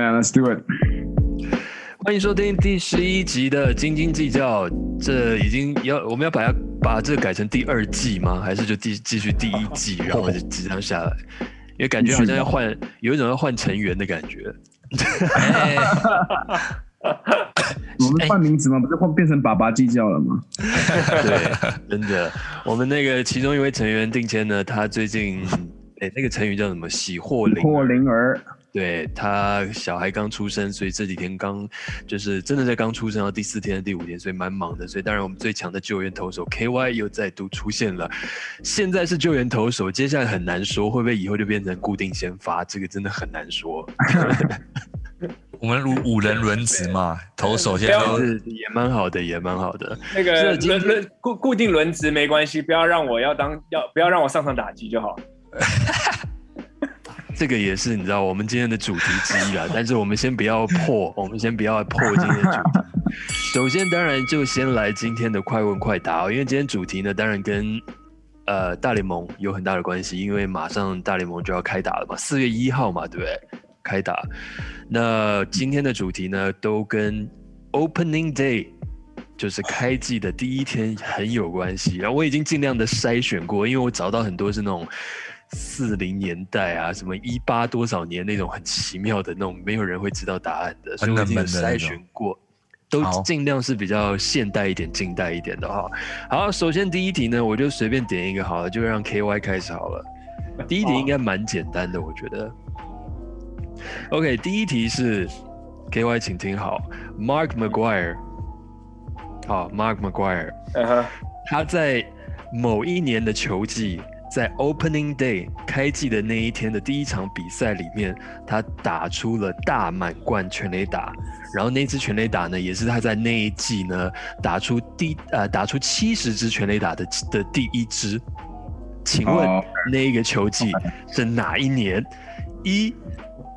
man, let's do it. 欢迎收听第十一集的《斤斤计较》。这已经要我们要把它把这个改成第二季吗？还是就继继续第一季，然后就即将下来？因为感觉好像要换，有一种要换成员的感觉。我们换名字吗？不是换变成爸爸计较了吗？对，真的。我们那个其中一位成员定谦呢，他最近哎，那个成语叫什么？喜获灵获灵儿。对他小孩刚出生，所以这几天刚就是真的在刚出生到第四天、第五天，所以蛮忙的。所以当然我们最强的救援投手 KY 又再度出现了。现在是救援投手，接下来很难说会不会以后就变成固定先发，这个真的很难说。我们五五人轮值嘛，投手现在是也蛮好的，也蛮好的。那个轮轮固固定轮值没关系，不要让我要当要不要让我上场打击就好。这个也是你知道我们今天的主题之一啦，但是我们先不要破，我们先不要破今天的主题。首先，当然就先来今天的快问快答哦，因为今天主题呢，当然跟呃大联盟有很大的关系，因为马上大联盟就要开打了嘛，四月一号嘛，对不对？开打。那今天的主题呢，都跟 Opening Day，就是开季的第一天很有关系。然后我已经尽量的筛选过，因为我找到很多是那种。四零年代啊，什么一八多少年那种很奇妙的那种，没有人会知道答案的，所以我已经筛选过，都尽量是比较现代一点、近代一点的哈。好，首先第一题呢，我就随便点一个好了，就让 K Y 开始好了。第一题应该蛮简单的，我觉得。OK，第一题是 K Y，请听好，Mark McGuire，好，Mark McGuire，他在某一年的球季。在 Opening Day 开季的那一天的第一场比赛里面，他打出了大满贯全垒打，然后那支全垒打呢，也是他在那一季呢打出第呃打出七十支全垒打的的第一支。请问那个球季是哪一年？一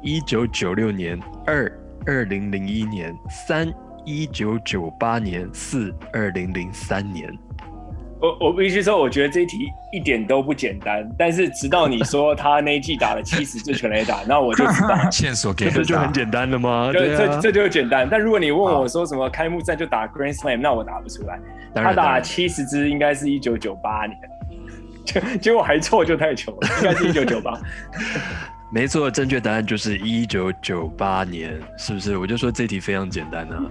一九九六年，二二零零一年，三一九九八年，四二零零三年。我我必须说，我觉得这一题一点都不简单。但是直到你说他那一季打了七十支全垒打，那我就知道 线索给这就很简单了吗？对，这这就简单。但如果你问我说什么开幕战就打 Grand Slam，那我答不出来。他打七十支应该是一九九八年，结结果还错就太糗了，应该是一九九八。没错，正确答案就是一九九八年，是不是？我就说这题非常简单呢。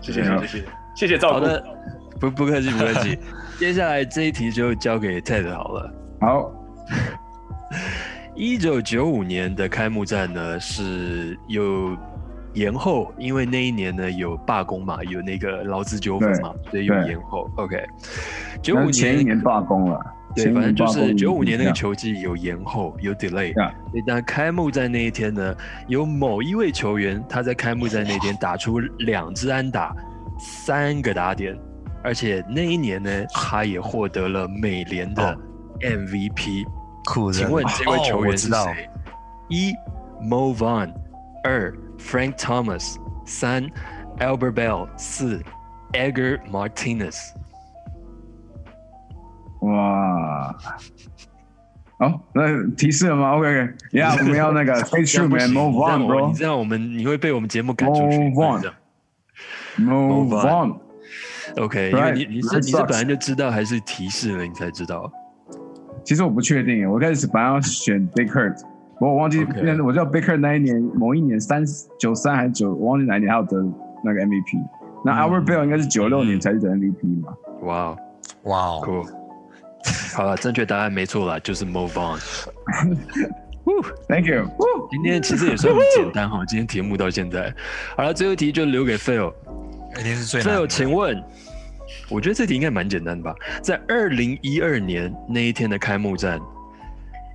谢谢谢谢谢谢赵顾。好的，不不客气不客气。接下来这一题就交给 Ted 好了。好，一九九五年的开幕战呢是有延后，因为那一年呢有罢工嘛，有那个劳资纠纷嘛，所以有延后。OK，九五年前一年罢工了，对，反正就是九五年那个球季有延后，有 delay。所以当开幕战那一天呢，有某一位球员他在开幕战那天打出两支安打，三个打点。而且那一年呢，他也获得了美联的 MVP。请问这位球员是谁？一 Mo Vaughn，二 Frank Thomas，三 Albert Bell，四 Edgar Martinez。哇！好，那提示了吗？OK，Yeah，我们要那个 Face True Man，Mo Vaughn，bro。你这样我们你会被我们节目赶出去。Mo Vaughn，Mo Vaughn。OK，因为你你是你是本来就知道还是提示了你才知道？其实我不确定，我开始本来要选 Big Hurt，我忘记，我知道 Big Hurt 那一年某一年三九三还是九，我忘记哪一年还有得那个 MVP。那 Albert Bell 应该是九六年才是得 MVP 嘛？哇哇哦，Cool。好了，正确答案没错了，就是 Move On。Thank you。今天其实也算很简单 哈，今天题目到现在，好了，最后一题就留给 Phil。肯定是最 Phil，，请问，我觉得这题应该蛮简单的吧？在二零一二年那一天的开幕战，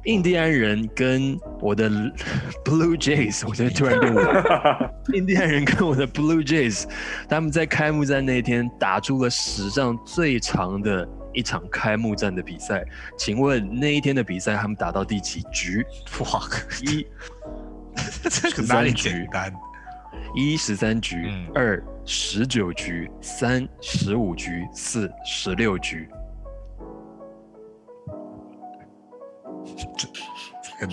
印第安人跟我的 Blue Jays，我觉得突然变了。印第安人跟我的 Blue Jays，他们在开幕战那一天打出了史上最长的一场开幕战的比赛。请问那一天的比赛，他们打到第几局？哇，一，这个哪里简单？一十三局，二十九局，三十五局，四十六局。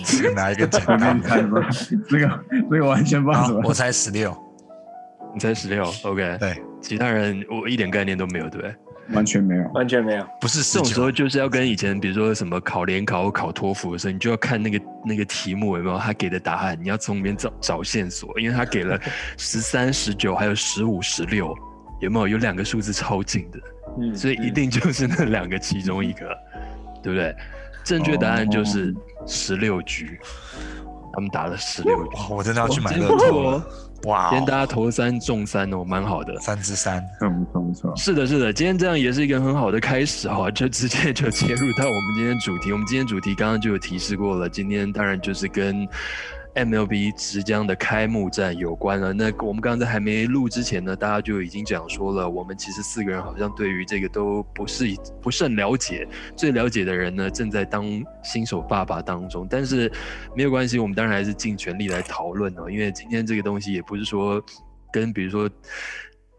这个哪一个简单？这个这个完全不好，我才十六。你才十六，OK，对，其他人我一点概念都没有，对不对？完全没有。完全没有。不是这种时候。就是要跟以前，比如说什么考联考、或考托福的时候，你就要看那个那个题目有没有他给的答案，你要从里面找找线索，因为他 给了十三、十九，还有十五、十六，有没有？有两个数字超近的，嗯，所以一定就是那两个其中一个，对不对？正确答案就是十六局，他们打了十六局。哇，我真的要去买乐透不错哦了。哇今天大家投三中三哦，蛮好的。三之三，很不错不错。是的，是的，今天这样也是一个很好的开始哈，就直接就切入到我们今天主题。我们今天主题刚刚就有提示过了，今天当然就是跟 MLB 即将的开幕战有关了。那我们刚刚在还没录之前呢，大家就已经讲说了，我们其实四个人好像对于这个都不是不甚了解，最了解的人呢正在当新手爸爸当中。但是没有关系，我们当然还是尽全力来讨论哦，因为今天这个东西也不是说跟比如说。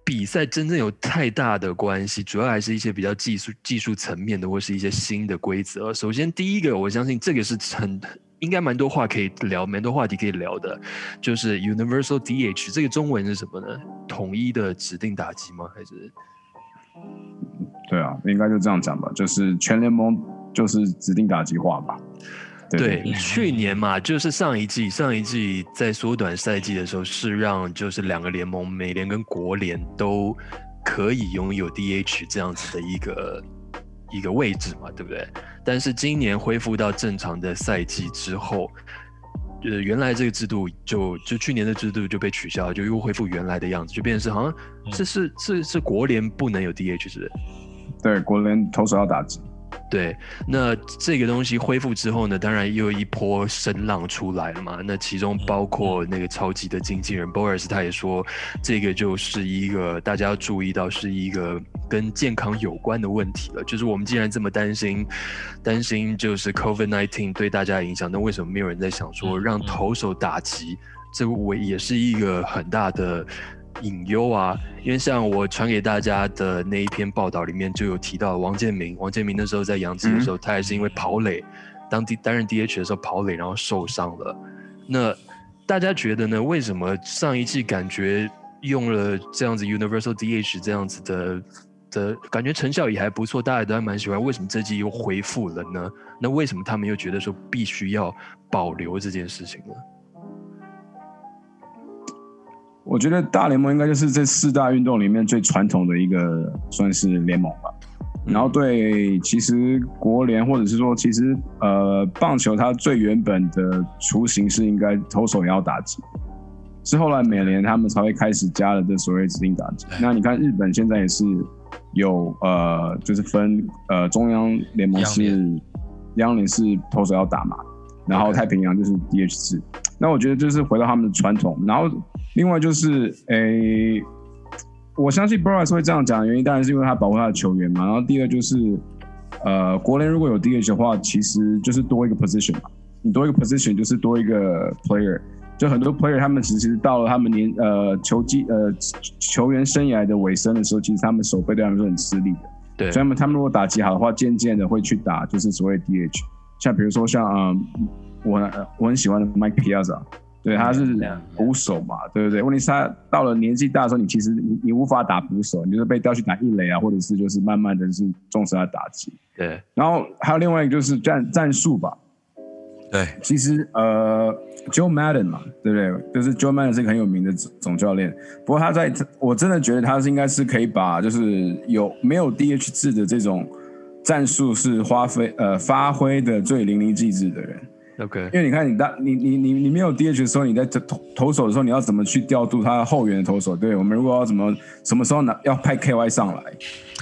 比赛真正有太大的关系，主要还是一些比较技术技术层面的，或是一些新的规则。首先，第一个，我相信这个是很应该蛮多话可以聊，蛮多话题可以聊的，就是 Universal DH 这个中文是什么呢？统一的指定打击吗？还是对啊，应该就这样讲吧，就是全联盟就是指定打击化吧。对，去年嘛，就是上一季，上一季在缩短赛季的时候，是让就是两个联盟，美联跟国联都可以拥有 DH 这样子的一个一个位置嘛，对不对？但是今年恢复到正常的赛季之后，呃，原来这个制度就就去年的制度就被取消，就又恢复原来的样子，就变成是好像是是是是国联不能有 DH 是不是？对，国联投手要打击。对，那这个东西恢复之后呢，当然又一波声浪出来了嘛。那其中包括那个超级的经纪人 Boris，他也说，这个就是一个大家要注意到是一个跟健康有关的问题了。就是我们既然这么担心，担心就是 COVID-19 对大家的影响，那为什么没有人在想说让投手打击？这我也是一个很大的。隐忧啊，因为像我传给大家的那一篇报道里面就有提到王建民，王建民那时候在洋基的时候，他也是因为跑垒，当 D 担任 DH 的时候跑垒，然后受伤了。那大家觉得呢？为什么上一季感觉用了这样子 Universal DH 这样子的的感觉成效也还不错，大家都还蛮喜欢，为什么这季又恢复了呢？那为什么他们又觉得说必须要保留这件事情呢？我觉得大联盟应该就是这四大运动里面最传统的一个算是联盟吧。然后对，其实国联或者是说，其实呃，棒球它最原本的雏形是应该投手也要打击，是后来美联他们才会开始加了这所谓指定打击。那你看日本现在也是有呃，就是分呃中央联盟是央联是投手要打嘛，然后太平洋就是 DH 制。那我觉得就是回到他们的传统，然后。另外就是，诶，我相信 Boras 会这样讲的原因，当然是因为他保护他的球员嘛。然后第二就是，呃，国联如果有 DH 的话，其实就是多一个 position 嘛。你多一个 position 就是多一个 player，就很多 player 他们其实到了他们年呃球技呃球员生涯的尾声的时候，其实他们手背对他们是很吃力的。对，所以他们他们如果打击好的话，渐渐的会去打就是所谓 DH，像比如说像嗯我我很喜欢的 Mike Piazza。对，他是捕手嘛，对不对？问题是他到了年纪大的时候，你其实你你无法打捕手，你就是被调去打一垒啊，或者是就是慢慢的是重视他打击。对，然后还有另外一个就是战战术吧。对，其实呃，Joe Madden 嘛，对不对？就是 Joe Madden 是个很有名的总教练，不过他在我真的觉得他是应该是可以把就是有没有 DH 制的这种战术是花费呃发挥的最淋漓尽致的人。OK，因为你看你当你你你你没有 DH 的时候，你在投投手的时候，你要怎么去调度他后援的投手？对我们如果要怎么什么时候拿要派 KY 上来？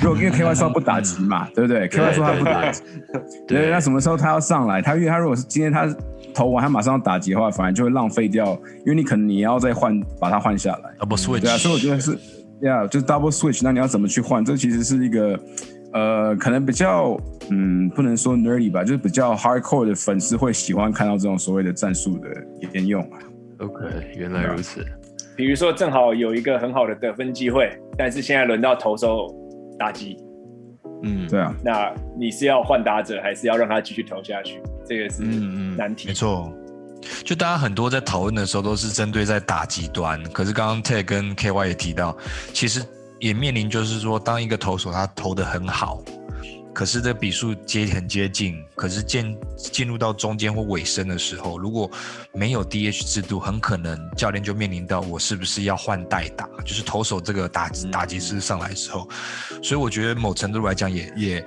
如果因为 KY 说不打击嘛，对不对？KY 说他不打击，对，那什么时候他要上来？他因为他如果是今天他投完，他马上要打击的话，反而就会浪费掉，因为你可能你要再换把他换下来。double switch，对啊，所以我觉得是呀，就是 double switch。那你要怎么去换？这其实是一个呃，可能比较。嗯，不能说 nerdy 吧，就是比较 hardcore 的粉丝会喜欢看到这种所谓的战术的沿用啊。OK，原来如此。比如说，正好有一个很好的得分机会，但是现在轮到投手打击，嗯，对啊。那你是要换打者，还是要让他继续投下去？这个是难题。没错，就大家很多在讨论的时候都是针对在打极端，可是刚刚 Ted 跟 KY 也提到，其实也面临就是说，当一个投手他投的很好。可是这比数接很接近，可是进进入到中间或尾声的时候，如果没有 DH 制度，很可能教练就面临到我是不是要换代打，就是投手这个打打击师上来之后，所以我觉得某程度来讲也也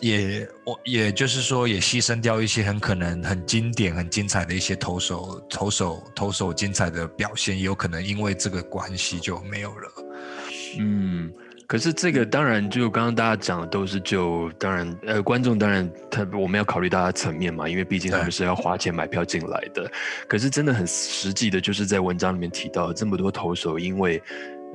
也我也就是说也牺牲掉一些很可能很经典很精彩的一些投手投手投手精彩的表现，也有可能因为这个关系就没有了，嗯。可是这个当然，就刚刚大家讲的都是就当然，呃，观众当然他我们要考虑大家层面嘛，因为毕竟他们是要花钱买票进来的。可是真的很实际的，就是在文章里面提到这么多投手，因为。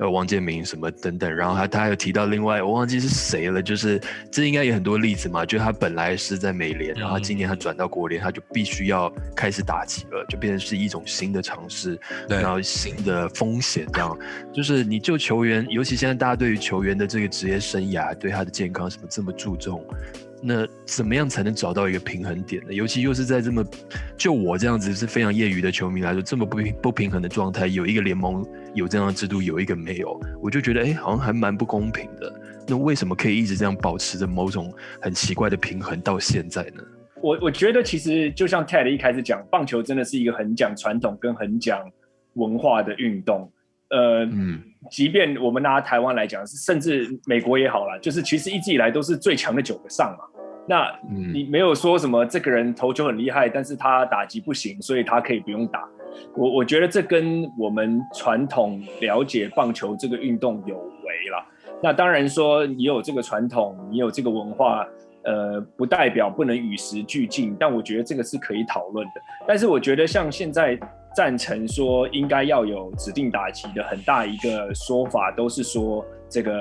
呃，王建民什么等等，然后他他还有提到另外我忘记是谁了，就是这应该有很多例子嘛，就他本来是在美联，然后今年他转到国联，他就必须要开始打击了，就变成是一种新的尝试，然后新的风险，这样就是你就球员，尤其现在大家对于球员的这个职业生涯，对他的健康什么这么注重。那怎么样才能找到一个平衡点呢？尤其又是在这么就我这样子是非常业余的球迷来说，这么不不平衡的状态，有一个联盟有这样的制度，有一个没有，我就觉得哎，好像还蛮不公平的。那为什么可以一直这样保持着某种很奇怪的平衡到现在呢？我我觉得其实就像 Ted 一开始讲，棒球真的是一个很讲传统跟很讲文化的运动。呃，嗯，即便我们拿台湾来讲，甚至美国也好了，就是其实一直以来都是最强的九个上嘛。那你没有说什么这个人投球很厉害，但是他打击不行，所以他可以不用打。我我觉得这跟我们传统了解棒球这个运动有违了。那当然说你有这个传统，你有这个文化，呃，不代表不能与时俱进。但我觉得这个是可以讨论的。但是我觉得像现在。赞成说应该要有指定打击的很大一个说法，都是说这个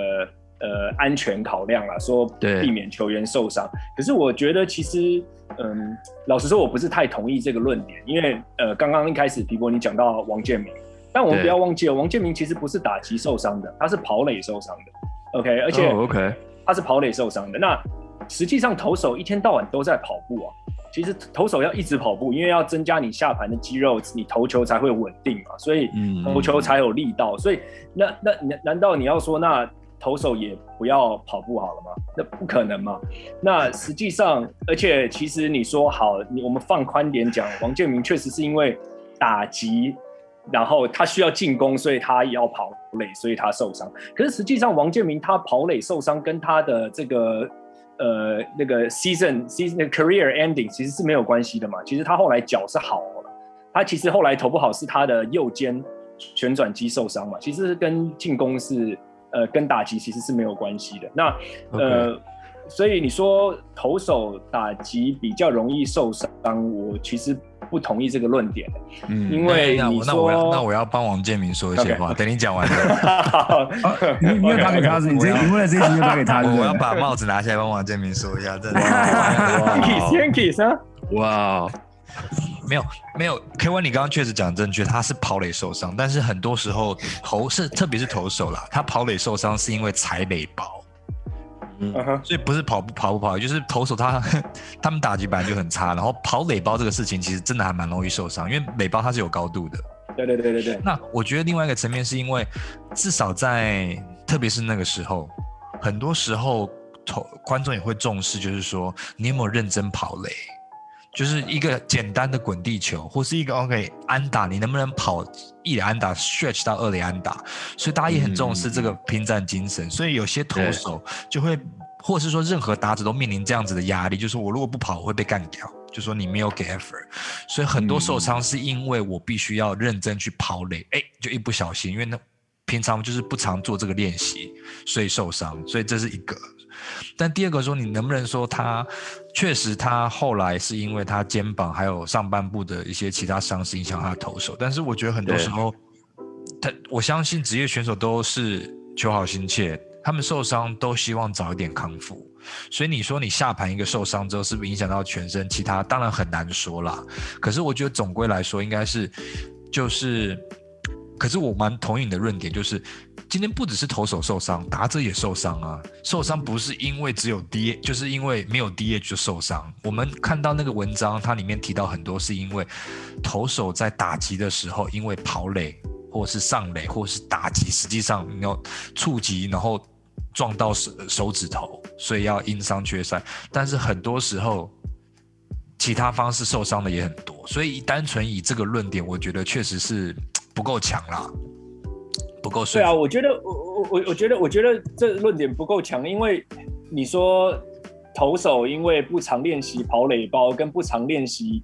呃安全考量啊，说避免球员受伤。可是我觉得其实嗯，老实说我不是太同意这个论点，因为呃刚刚一开始皮博你讲到王建民，但我们不要忘记了，王建民其实不是打击受伤的，他是跑垒受伤的。OK，而且 OK 他是跑垒受伤的。那实际上投手一天到晚都在跑步啊。其实投手要一直跑步，因为要增加你下盘的肌肉，你投球才会稳定嘛，所以投球才有力道。所以那那难难道你要说那投手也不要跑步好了吗？那不可能嘛。那实际上，而且其实你说好，你我们放宽点讲，王建民确实是因为打击，然后他需要进攻，所以他也要跑垒，所以他受伤。可是实际上，王建民他跑垒受伤跟他的这个。呃，那个 season season career ending 其实是没有关系的嘛。其实他后来脚是好了，他其实后来投不好是他的右肩旋转肌受伤嘛。其实跟进攻是呃跟打击其实是没有关系的。那呃，所以你说投手打击比较容易受伤，我其实。不同意这个论点，嗯，因为你说，那我要那我要帮王建民说一些话，等你讲完了。你你有打给他？你这你为了这一集打给他？我要把帽子拿下来帮王建民说一下，真的。Yankees，Yankees 啊！哇，没有没有，K One，你刚刚确实讲正确，他是跑垒受伤，但是很多时候投是特别是投手啦，他跑垒受伤是因为踩垒薄。嗯，所以不是跑不跑不跑，就是投手他 他们打击本来就很差，然后跑垒包这个事情其实真的还蛮容易受伤，因为垒包它是有高度的。对对对对对。那我觉得另外一个层面是因为，至少在特别是那个时候，很多时候投观众也会重视，就是说你有没有认真跑垒。就是一个简单的滚地球，或是一个 OK 安打，你能不能跑一垒安打 stretch 到二垒安打？所以大家也很重视这个拼战精神。所以有些投手就会，或是说任何打者都面临这样子的压力，就是我如果不跑，我会被干掉。就说你没有给 effort，所以很多受伤是因为我必须要认真去跑垒，哎，就一不小心，因为那平常就是不常做这个练习，所以受伤。所以这是一个。但第二个说，你能不能说他确实他后来是因为他肩膀还有上半部的一些其他伤势影响他投手？但是我觉得很多时候，他我相信职业选手都是求好心切，他们受伤都希望早一点康复。所以你说你下盘一个受伤之后，是不是影响到全身？其他当然很难说啦。可是我觉得总归来说，应该是就是可是我蛮同意你的论点，就是今天不只是投手受伤，打者也受伤啊。受伤不是因为只有 D，就是因为没有 DH 就受伤。我们看到那个文章，它里面提到很多是因为投手在打击的时候，因为跑垒或是上垒或是打击，实际上你要触及然后撞到手手指头，所以要因伤缺赛。但是很多时候。其他方式受伤的也很多，所以单纯以这个论点，我觉得确实是不够强啦，不够。对啊，我觉得我我我我觉得我觉得这论点不够强，因为你说投手因为不常练习跑垒包跟不常练习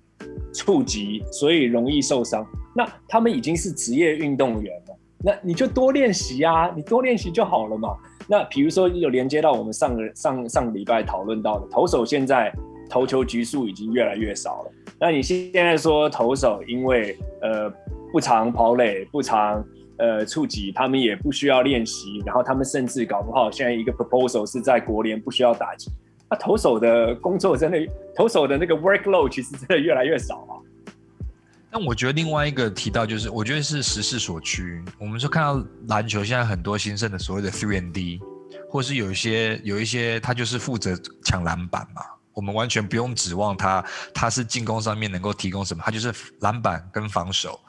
触及，所以容易受伤。那他们已经是职业运动员了，那你就多练习啊，你多练习就好了嘛。那比如说有连接到我们上个上上礼拜讨论到的投手现在。投球局数已经越来越少了。那你现在说投手因为呃不常跑垒、不常呃触及，他们也不需要练习，然后他们甚至搞不好现在一个 proposal 是在国联不需要打击。那投手的工作真的，投手的那个 workload 其实真的越来越少啊。那我觉得另外一个提到就是，我觉得是时势所趋。我们说看到篮球现在很多新生的所谓的 three and D，或是有一些有一些他就是负责抢篮板嘛。我们完全不用指望他，他是进攻上面能够提供什么，他就是篮板跟防守。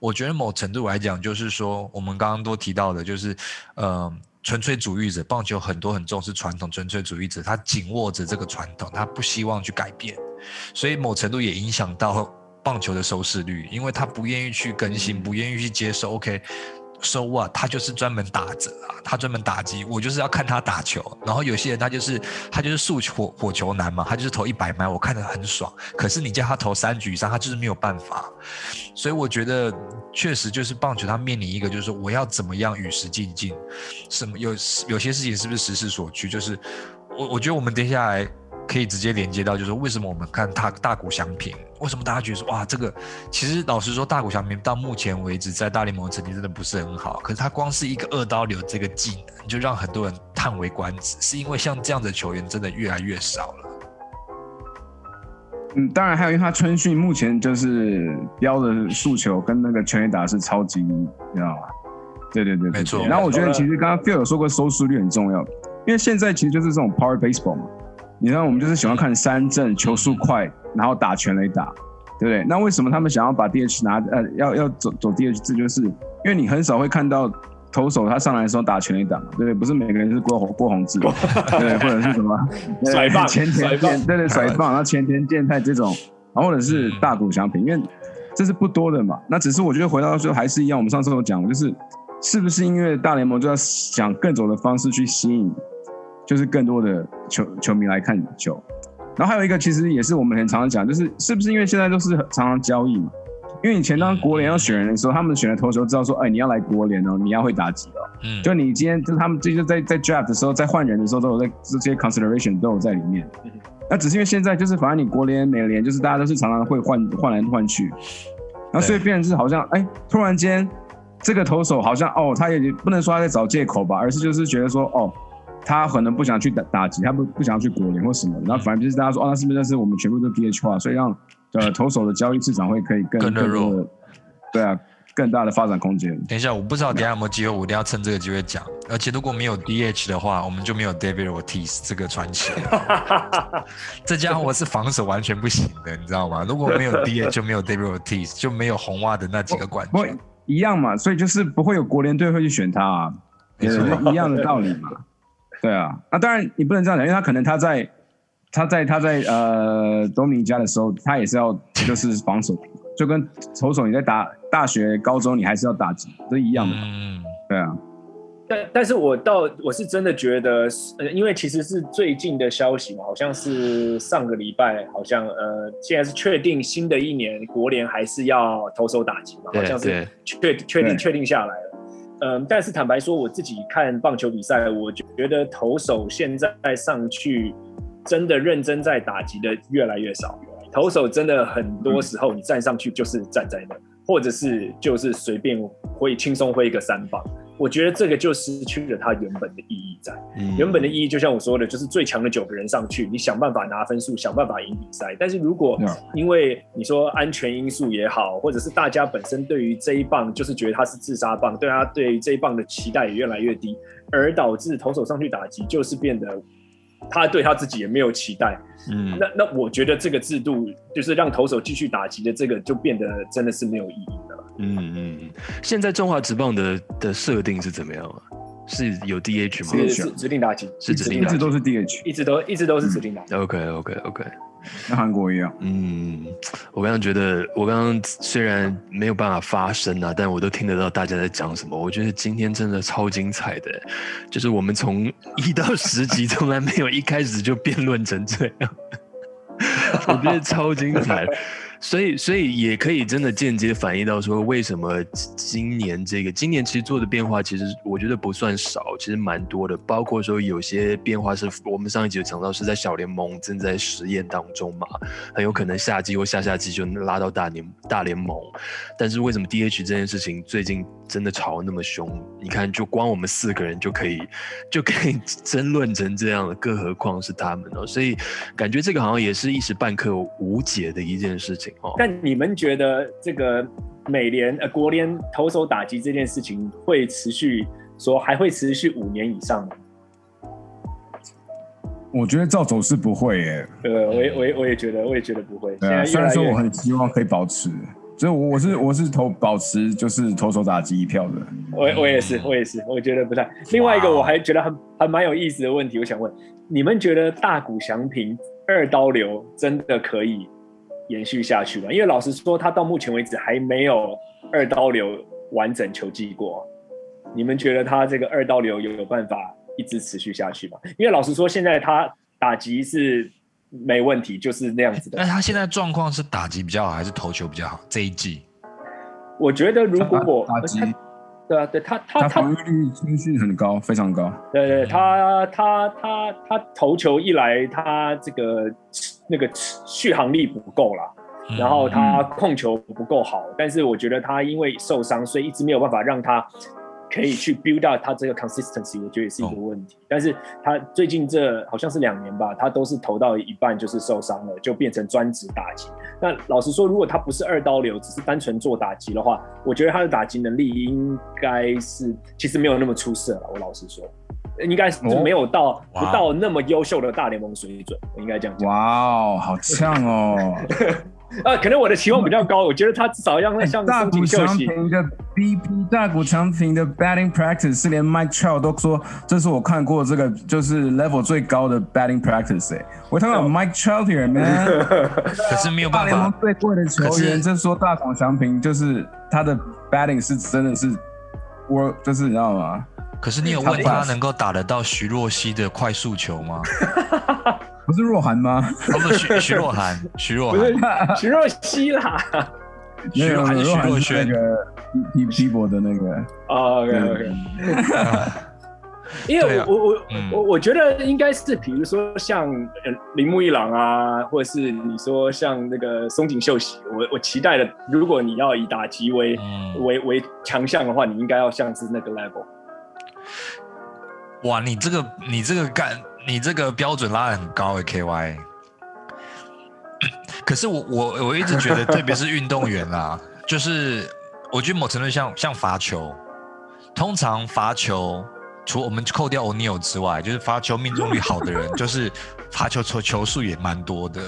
我觉得某程度来讲，就是说我们刚刚都提到的，就是呃，纯粹主义者，棒球很多很重视传统，纯粹主义者他紧握着这个传统，他不希望去改变，所以某程度也影响到棒球的收视率，因为他不愿意去更新，不愿意去接受。OK。So what？他就是专门打折啊，他专门打击，我就是要看他打球。然后有些人他就是他就是速球火火球男嘛，他就是投一百迈，我看得很爽。可是你叫他投三局以上，他就是没有办法。所以我觉得确实就是棒球，他面临一个就是说我要怎么样与时俱进，什么有有些事情是不是时势所趋？就是我我觉得我们接下来。可以直接连接到，就是为什么我们看他大谷翔平，为什么大家觉得说哇，这个其实老实说，大谷翔平到目前为止在大联盟的成绩真的不是很好。可是他光是一个二刀流这个技能，就让很多人叹为观止，是因为像这样的球员真的越来越少了。嗯，当然还有，因为他春训目前就是标的诉求跟那个全垒打是超级，你知道吗？对对对，没错。然后我觉得其实刚刚 Phil 有说过收视率很重要，因为现在其实就是这种 Power Baseball 嘛。你知道我们就是喜欢看三振、球速快，然后打全垒打，对不对？那为什么他们想要把 DH 拿呃要要走走 DH 制？就是因为你很少会看到投手他上来的时候打全垒打，对不对？不是每个人是郭郭宏志，对，或者是什么甩棒、前田健，对对，甩棒，然后 前田健太这种，然后或者是大谷翔平，因为这是不多的嘛。那只是我觉得回到说还是一样，我们上次有讲，就是是不是因为大联盟就要想各种的方式去吸引。就是更多的球球迷来看球，然后还有一个其实也是我们很常常讲，就是是不是因为现在都是常常交易嘛？因为以前当国联要选人的时候，他们选的投手知道说，哎，你要来国联哦，你要会打击哦。嗯。就你今天就他们这些在在 draft 的时候，在换人的时候都有在这些 consideration 都有在里面。那只是因为现在就是反正你国联、美联就是大家都是常常会换换来换去，然后所以变成是好像哎，突然间这个投手好像哦，他也不能说他在找借口吧，而是就是觉得说哦。他可能不想去打打击，他不不想去国联或什么，然后反正就是大家说，哦，那是不是那是我们全部都 DH 化，所以让呃投手的交易市场会可以更更多，对啊，更大的发展空间。等一下，我不知道等下有没有机会，我一定要趁这个机会讲。而且如果没有 DH 的话，我们就没有 David Ortiz 这个传奇。这家伙是防守完全不行的，你知道吗？如果没有 DH 就没有 David Ortiz，就没有红袜的那几个冠军。一样嘛，所以就是不会有国联队会去选他，啊，也是一样的道理嘛。对啊，那当然你不能这样讲，因为他可能他在他在他在呃多米加的时候，他也是要就是防守，就跟投手你在打大学、高中你还是要打击，都一样的。嗯，对啊。但但是我倒我是真的觉得，呃，因为其实是最近的消息嘛，好像是上个礼拜，好像呃现在是确定新的一年国联还是要投手打击嘛，好像是确确定确定下来了。嗯，但是坦白说，我自己看棒球比赛，我觉得投手现在上去真的认真在打击的越来越少。投手真的很多时候，你站上去就是站在那，或者是就是随便挥轻松挥一个三棒。我觉得这个就失去了它原本的意义在。原本的意义就像我说的，就是最强的九个人上去，你想办法拿分数，想办法赢比赛。但是如果因为你说安全因素也好，或者是大家本身对于这一棒就是觉得它是自杀棒，对他对于这一棒的期待也越来越低，而导致投手上去打击就是变得。他对他自己也没有期待，嗯，那那我觉得这个制度就是让投手继续打击的这个就变得真的是没有意义的。嗯嗯嗯。现在中华职棒的的设定是怎么样啊？是有 DH 吗？是指定打击，是指定，一直都是 DH，一直都一直都是指定打击。OK OK OK。跟韩国一样，嗯，我刚刚觉得，我刚刚虽然没有办法发声啊，但我都听得到大家在讲什么。我觉得今天真的超精彩的，就是我们从一到十集 从来没有一开始就辩论成这样，我觉得超精彩。所以，所以也可以真的间接反映到说，为什么今年这个今年其实做的变化，其实我觉得不算少，其实蛮多的。包括说有些变化是我们上一集有讲到，是在小联盟正在实验当中嘛，很有可能下季或下下季就拉到大联大联盟。但是为什么 DH 这件事情最近真的吵那么凶？你看，就光我们四个人就可以就可以 争论成这样了，更何况是他们哦？所以感觉这个好像也是一时半刻无解的一件事情。但你们觉得这个美联呃国联投手打击这件事情会持续说还会持续五年以上吗？我觉得照走是不会耶。呃，我也我也我也觉得我也觉得不会。现虽然说我很希望可以保持，所以我我是我是投保持就是投手打击一票的。我我也是我也是我觉得不太。另外一个我还觉得很还蛮有意思的问题，我想问你们觉得大谷翔平二刀流真的可以？延续下去吗？因为老实说，他到目前为止还没有二刀流完整球季过。你们觉得他这个二刀流有有办法一直持续下去吗？因为老实说，现在他打击是没问题，就是那样子的。那他现在状况是打击比较好，还是投球比较好？这一季，我觉得如果打击，对啊，对他他他防御率情绪很高，非常高。对对，他他他他投球一来，他这个。那个续航力不够了，然后他控球不够好，但是我觉得他因为受伤，所以一直没有办法让他可以去 build up 他这个 consistency，我觉得也是一个问题。但是他最近这好像是两年吧，他都是投到一半就是受伤了，就变成专职打击。那老实说，如果他不是二刀流，只是单纯做打击的话，我觉得他的打击能力应该是其实没有那么出色了。我老实说。应该是没有到不到那么优秀的大联盟水准，我应该这样讲。哇哦，好呛哦！啊，可能我的期望比较高，我觉得他至少要像大谷翔平的 BP，大谷翔平的 batting practice 是连 Mike Trout 都说这是我看过这个就是 level 最高的 batting practice。哎，我看到 Mike Trout here man，可是没有办法，大联盟最贵的球员，就说大谷翔平就是他的 batting 是真的是我就是你知道吗？可是你有问他能够打得到徐若曦的快速球吗？不是若涵吗？不是徐徐若涵，徐若涵，徐若曦啦。徐若涵，徐若瑄那个皮皮博的那个。哦，OK OK。因为我我我我觉得应该是，比如说像铃木一郎啊，或者是你说像那个松井秀喜，我我期待的，如果你要以打击为为为强项的话，你应该要像是那个 level。哇，你这个你这个干你这个标准拉的很高诶，K Y。可是我我我一直觉得，特别是运动员啦，就是我觉得某程度像像罚球，通常罚球，除我们扣掉 O'Neal 之外，就是罚球命中率好的人，就是罚球球球数也蛮多的。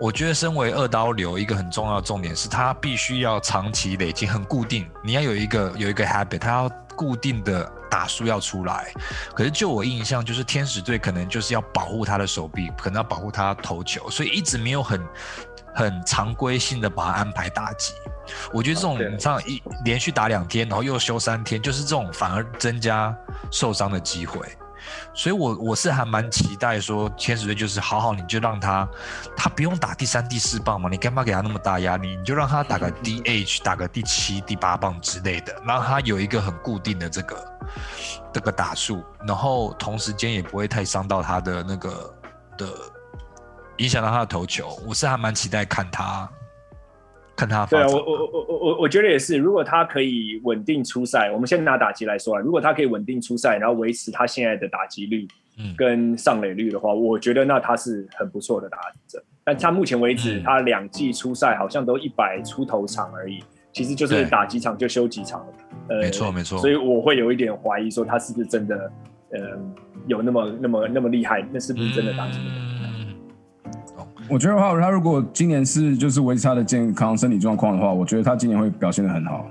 我觉得身为二刀流，一个很重要的重点是他必须要长期累积，很固定，你要有一个有一个 habit，他要固定的。打输要出来，可是就我印象，就是天使队可能就是要保护他的手臂，可能要保护他投球，所以一直没有很很常规性的把他安排打击。我觉得这种你像一连续打两天，然后又休三天，就是这种反而增加受伤的机会。所以，我我是还蛮期待说，天使队就是好好，你就让他，他不用打第三、第四棒嘛，你干嘛给他那么大压力？你就让他打个 DH，打个第七、第八棒之类的，让他有一个很固定的这个这个打数，然后同时间也不会太伤到他的那个的，影响到他的投球。我是还蛮期待看他。看他对啊，我我我我我我觉得也是，如果他可以稳定出赛，我们先拿打击来说啊，如果他可以稳定出赛，然后维持他现在的打击率，跟上垒率的话，我觉得那他是很不错的打者。但他目前为止，他两季出赛好像都一百出头场而已，其实就是打几场就休几场，呃，没错没错。所以我会有一点怀疑，说他是不是真的，呃，有那么那么那么厉害？那是不是真的打击？我觉得话，他如果今年是就是维持他的健康身体状况的话，我觉得他今年会表现的很好。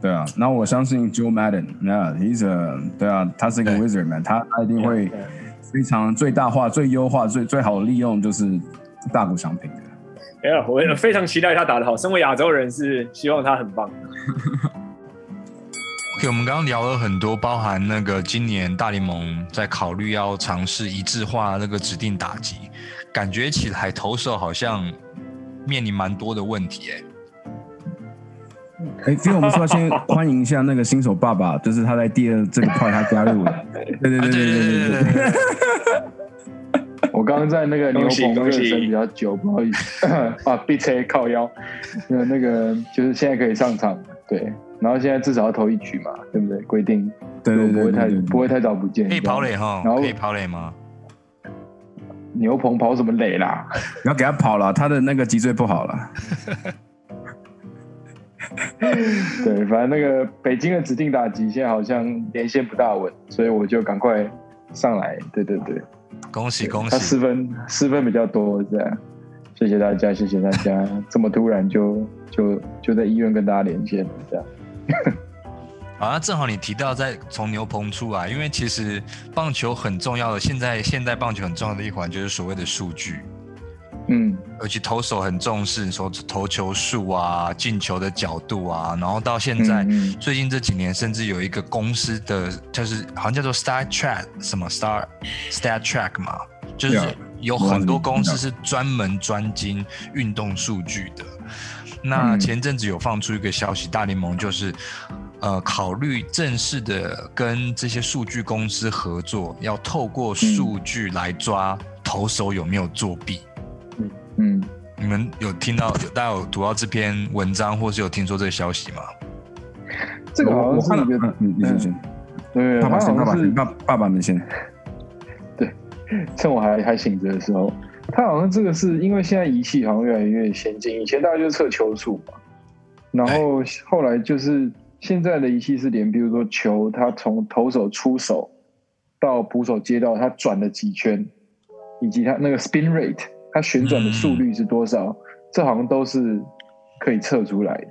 对啊，那我相信 Joe Madden，那 He's a 对啊，他是一个 Wizard man，他他一定会非常最大化、最优化、最最好的利用就是大股商品的。哎呀，我非常期待他打得好。身为亚洲人，是希望他很棒。OK，我们刚刚聊了很多，包含那个今年大联盟在考虑要尝试一致化那个指定打击。感觉起来投手好像面临蛮多的问题哎。哎，所以我们说要先欢迎一下那个新手爸爸，就是他在第二这个块他加入了。对对对对对对对。我刚刚在那个牛棚热身比较久，不好意思 啊，，B 车靠腰。那那个就是现在可以上场，对。然后现在至少要投一局嘛，对不对？规定，对对对，不会太不会太早不见。可以跑垒哈，然后可以跑垒吗？牛棚跑什么垒啦？你要给他跑了，他的那个脊椎不好了。对，反正那个北京的指定打击现在好像连线不大稳，所以我就赶快上来。对对对，恭喜恭喜！他失分失分比较多，这样。谢谢大家，谢谢大家，这么突然就就就在医院跟大家连线，这样。好，那正好你提到在从牛棚出来，因为其实棒球很重要的，现在现代棒球很重要的一环就是所谓的数据，嗯，而且投手很重视说投球数啊、进球的角度啊，然后到现在最近这几年，甚至有一个公司的就是好像叫做 Star Track 什么 Star Star Track 嘛，就是有很多公司是专门专精运动数据的。那前阵子有放出一个消息，大联盟就是。呃，考虑正式的跟这些数据公司合作，要透过数据来抓投手有没有作弊。嗯嗯，你们有听到有大家有读到这篇文章，或是有听说这个消息吗？这个好像是你你先先，对，爸爸先，爸爸先，爸爸爸们先。对，趁我还还醒着的时候，他好像这个是因为现在仪器好像越来越先进，以前大家就是测球速嘛，然后后来就是。现在的仪器是连，比如说球，它从投手出手到捕手接到，它转了几圈，以及它那个 spin rate，它旋转的速率是多少，这好像都是可以测出来的。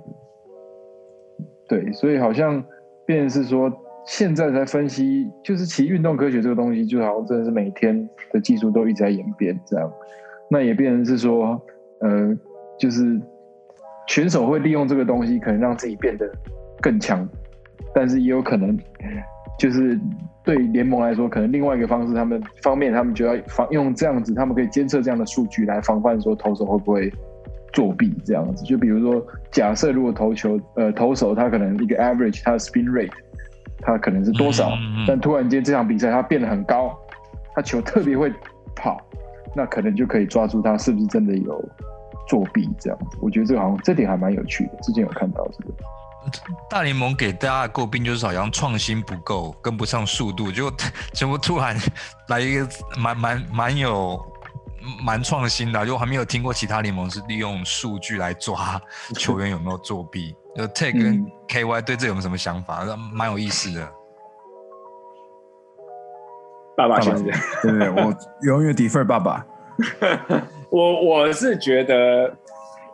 对，所以好像变成是说，现在在分析，就是其实运动科学这个东西，就好像真的是每天的技术都一直在演变，这样，那也变成是说，呃，就是选手会利用这个东西，可能让自己变得。更强，但是也有可能，就是对联盟来说，可能另外一个方式，他们方面他们就要防用这样子，他们可以监测这样的数据来防范说投手会不会作弊这样子。就比如说，假设如果投球，呃，投手他可能一个 average，他的 spin rate，他可能是多少，但突然间这场比赛他变得很高，他球特别会跑，那可能就可以抓住他是不是真的有作弊这样子。我觉得这个好像这点还蛮有趣的，之前有看到这个。大联盟给大家的诟病就是好像创新不够，跟不上速度，就怎么突然来一个蛮蛮蛮有蛮创新的，就还没有听过其他联盟是利用数据来抓球员有没有作弊。就 Take 跟 KY 对这有没有什么想法？蛮有意思的。爸爸先生，对对，我永远 defer 爸爸。我我是觉得。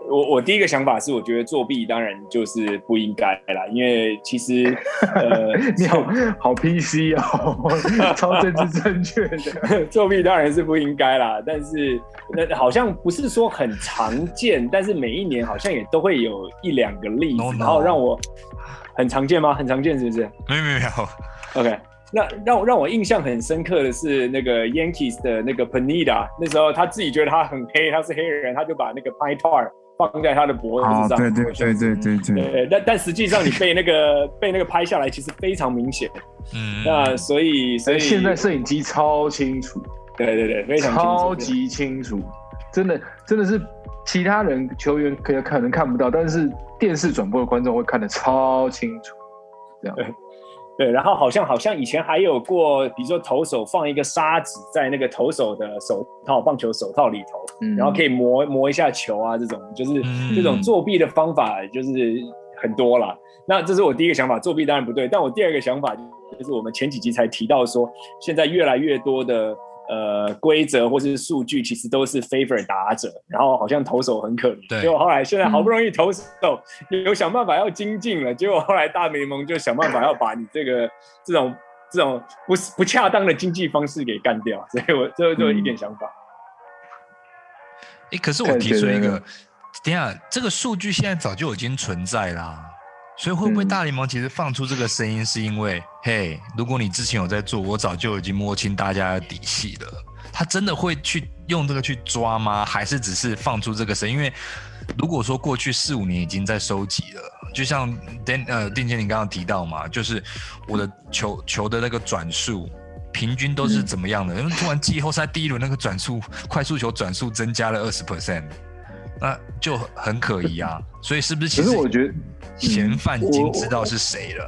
我我第一个想法是，我觉得作弊当然就是不应该啦，因为其实呃，你好好 PC 哦，超政治正确的，作弊当然是不应该啦。但是那好像不是说很常见，但是每一年好像也都会有一两个例子，然后让我很常见吗？很常见是不是？没有没有，OK。那让让我印象很深刻的是那个 Yankees 的那个 Panida，那时候他自己觉得他很黑，他是黑人，他就把那个 Pine Tar。放在他的脖子上，对对对对对对。但但实际上，你被那个 被那个拍下来，其实非常明显。嗯，那所以所以现在摄影机超清楚，对对对，非常超级清楚，真的真的是其他人球员可能可能看不到，但是电视转播的观众会看得超清楚。这样 对，然后好像好像以前还有过，比如说投手放一个沙子在那个投手的手套、棒球手套里头，然后可以磨磨一下球啊，这种就是这种作弊的方法就是很多了。那这是我第一个想法，作弊当然不对。但我第二个想法就是我们前几集才提到说，现在越来越多的。呃，规则或是数据其实都是 favor 打者，然后好像投手很可怜。结果后来现在好不容易投手有想办法要精进了，结果后来大联盟就想办法要把你这个这种这种不不恰当的经济方式给干掉。所以我最后就一点想法。哎，可是我提出一个，等下这个数据现在早就已经存在啦。所以会不会大联盟其实放出这个声音，是因为，嘿，如果你之前有在做，我早就已经摸清大家的底细了。他真的会去用这个去抓吗？还是只是放出这个声？因为如果说过去四五年已经在收集了，就像丁呃丁健你刚刚提到嘛，就是我的球球的那个转速平均都是怎么样的？因为突然季后赛第一轮那个转速快速球转速增加了二十 percent。那就很可疑啊，所以是不是？其实我觉得嫌犯已经知道是谁了。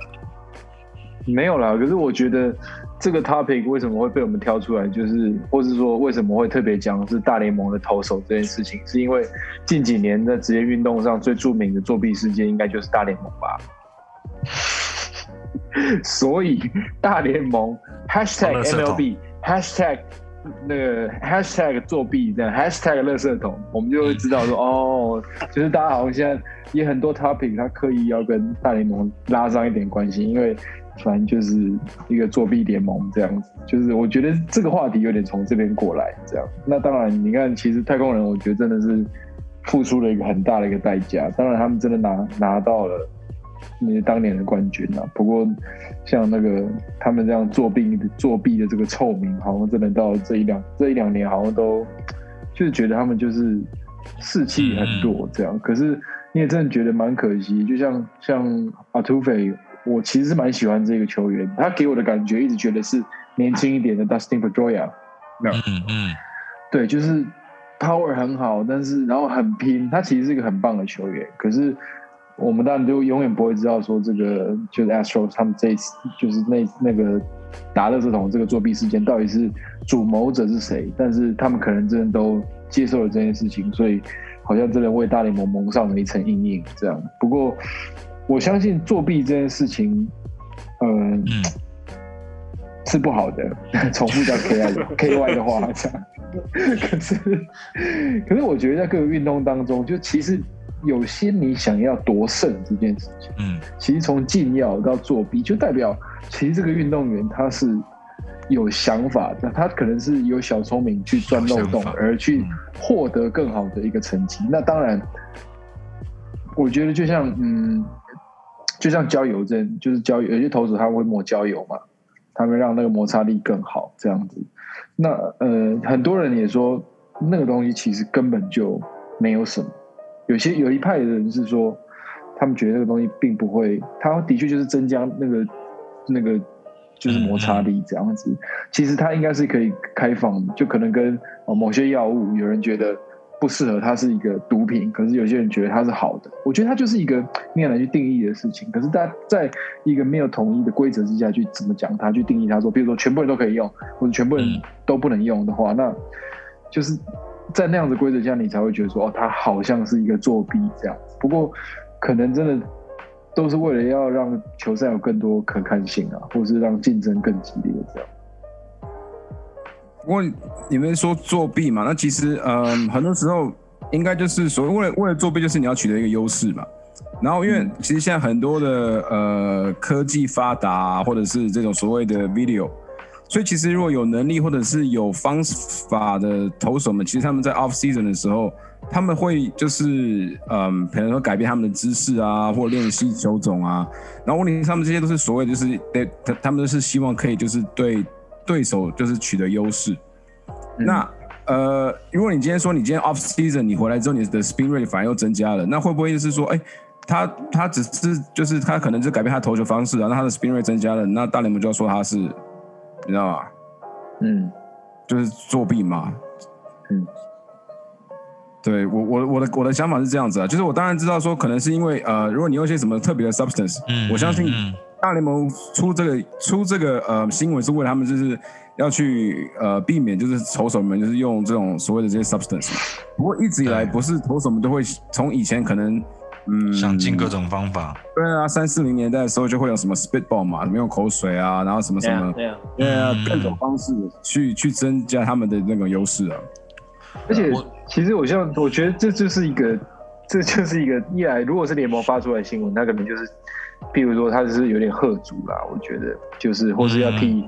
没有啦，可是我觉得这个 topic 为什么会被我们挑出来，就是或是说为什么会特别讲是大联盟的投手这件事情，是因为近几年在职业运动上最著名的作弊事件，应该就是大联盟吧。所以大联盟 hashtag MLB hashtag。那个 hashtag 作弊这样 hashtag 垃圾桶，我们就会知道说哦，就是大家好像现在也很多 topic，他刻意要跟大联盟拉上一点关系，因为反正就是一个作弊联盟这样子。就是我觉得这个话题有点从这边过来这样。那当然，你看，其实太空人，我觉得真的是付出了一个很大的一个代价。当然，他们真的拿拿到了。那些当年的冠军啊，不过像那个他们这样作弊作弊的这个臭名，好像真的到这一两这一两年，好像都就是觉得他们就是士气很弱这样。可是你也真的觉得蛮可惜，就像像阿土匪，我其实是蛮喜欢这个球员，他给我的感觉一直觉得是年轻一点的 Dustin Pedroia。嗯嗯，对，就是 power 很好，但是然后很拼，他其实是一个很棒的球员，可是。我们当然就永远不会知道说这个就是 Astro 他们这一次就是那那个打乐这桶这个作弊事件到底是主谋者是谁？但是他们可能真的都接受了这件事情，所以好像真的为大联盟蒙上了一层阴影。这样，不过我相信作弊这件事情，嗯，是不好的。重复叫 K I K Y 的话，这样。可是，可是我觉得在各个运动当中，就其实。有些你想要夺胜这件事情，嗯，其实从禁药到作弊，就代表其实这个运动员他是有想法的，他可能是有小聪明去钻漏洞，而去获得更好的一个成绩。那当然，我觉得就像嗯，就像焦油针，就是焦油，有些投手他会抹焦油嘛，他会让那个摩擦力更好这样子。那呃，很多人也说那个东西其实根本就没有什么。有些有一派的人是说，他们觉得那个东西并不会，它的确就是增加那个那个就是摩擦力这样子。其实它应该是可以开放，就可能跟某些药物，有人觉得不适合，它是一个毒品，可是有些人觉得它是好的。我觉得它就是一个你很难去定义的事情。可是大家在一个没有统一的规则之下去怎么讲它，去定义它说，比如说全部人都可以用，或者全部人都不能用的话，那就是。在那样的规则下，你才会觉得说，哦，他好像是一个作弊这样。不过，可能真的都是为了要让球赛有更多可看性啊，或是让竞争更激烈这样。不过你们说作弊嘛，那其实，嗯，很多时候应该就是所谓为了为了作弊，就是你要取得一个优势嘛。然后，因为其实现在很多的呃科技发达，或者是这种所谓的 video。所以其实如果有能力或者是有方法的投手们，其实他们在 off season 的时候，他们会就是嗯，可能说改变他们的姿势啊，或练习球种啊。然后问题他们这些都是所谓就是对，他他们都是希望可以就是对对手就是取得优势。那呃，如果你今天说你今天 off season 你回来之后你的 spin rate 反而又增加了，那会不会就是说，哎，他他只是就是他可能就改变他投球方式啊，那他的 spin rate 增加了，那大联盟就要说他是。你知道吗？嗯，就是作弊嘛。嗯，对我我我的我的想法是这样子啊，就是我当然知道说可能是因为呃，如果你用一些什么特别的 substance，嗯我相信嗯大联盟出这个出这个呃新闻是为了他们就是要去呃避免就是投手们就是用这种所谓的这些 substance 嘛。不过一直以来不是投手们都会从以前可能嗯想尽各种方法，对啊三四零年代的时候就会有什么 spitball 嘛，什么用口水啊，然后什么什么对啊，对啊嗯各种方式去去增加他们的那个优势啊。而且我其实我像我觉得这就是一个，这就是一个一来，如果是联盟发出来的新闻，那可能就是，譬如说他是有点贺足啦，我觉得就是或是要替，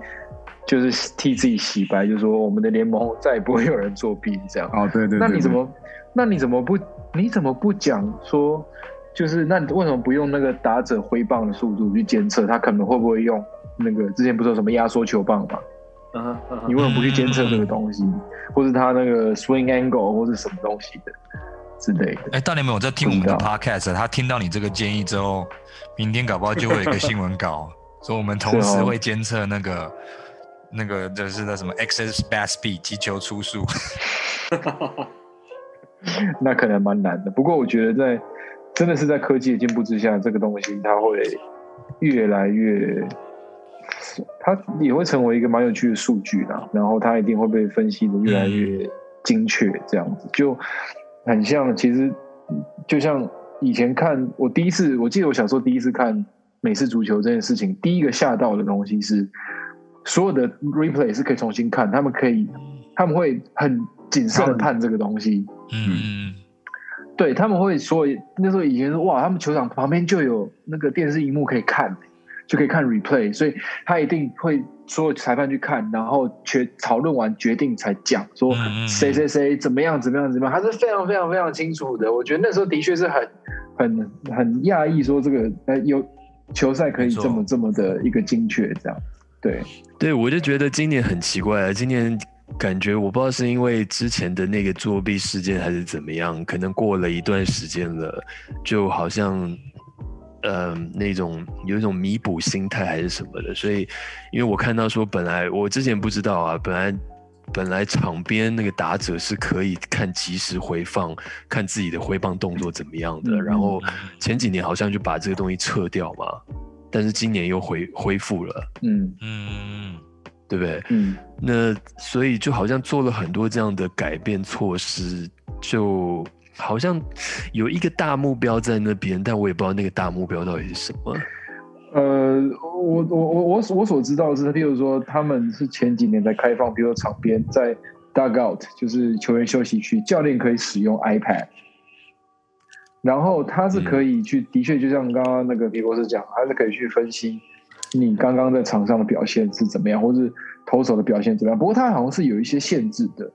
就是替自己洗白，就是说我们的联盟再也不会有人作弊这样。哦，对对对对那你怎么，那你怎么不，你怎么不讲说，就是那你为什么不用那个打者挥棒的速度去监测他可能会不会用那个之前不是有什么压缩球棒吗？你为什么不去监测这个东西，或是他那个 swing angle 或是什么东西的之类的？哎，大联盟有在听我们的 podcast，他听到你这个建议之后，明天搞不好就会有一个新闻稿，说我们同时会监测那个那个就是那什么 excess bat speed 击球出速。那可能蛮难的。不过我觉得在真的是在科技的进步之下，这个东西它会越来越，它也会成为一个蛮有趣的数据啦。然后它一定会被分析的越来越精确，这样子就很像。其实就像以前看我第一次，我记得我小时候第一次看美式足球这件事情，第一个吓到的东西是所有的 replay 是可以重新看，他们可以他们会很谨慎的判这个东西。嗯，对他们会说，那时候以前说哇，他们球场旁边就有那个电视荧幕可以看，就可以看 replay，所以他一定会所有裁判去看，然后决讨论完决定才讲说谁谁谁怎么样怎么样怎么样，他是非常非常非常清楚的。我觉得那时候的确是很很很讶异，说这个呃有球赛可以这么这么的一个精确这样。对，对，我就觉得今年很奇怪啊，今年感觉我不知道是因为之前的那个作弊事件还是怎么样，可能过了一段时间了，就好像。呃，那种有一种弥补心态还是什么的，所以因为我看到说，本来我之前不知道啊，本来本来场边那个打者是可以看即时回放，看自己的挥棒动作怎么样的，嗯然后前几年好像就把这个东西撤掉嘛，但是今年又恢恢复了，嗯嗯，对不对？嗯，那所以就好像做了很多这样的改变措施，就好像有一个大目标在那边，但我也不知道那个大目标到底是什么。呃，我我我我我所知道的是，譬如说他们是前几年在开放，比如说场边在 dugout，就是球员休息区，教练可以使用 iPad，然后他是可以去，的确就像刚刚那个皮博士讲，他是可以去分析你刚刚在场上的表现是怎么样，或是投手的表现怎么样。不过他好像是有一些限制的，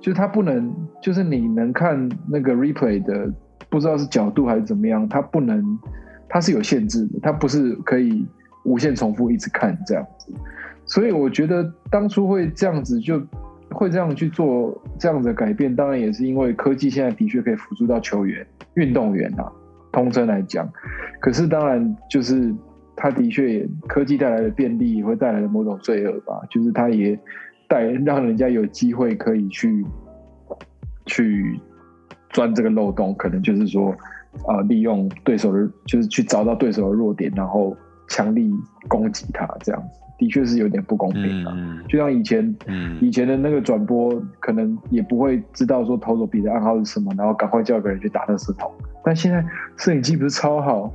就是他不能，就是你能看那个 replay 的，不知道是角度还是怎么样，他不能，他是有限制的，他不是可以无限重复一直看这样子。所以我觉得当初会这样子，就会这样去做这样的改变，当然也是因为科技现在的确可以辅助到球员、运动员啊，通称来讲。可是当然就是它的确也科技带来的便利，也会带来的某种罪恶吧，就是它也带让人家有机会可以去去钻这个漏洞，可能就是说啊、呃利用对手的，就是去找到对手的弱点，然后强力攻击他，这样子的确是有点不公平啊。嗯就像以前，嗯以前的那个转播，可能也不会知道说投手比的暗号是什么，然后赶快叫个人去打那石头。但现在摄影机不是超好，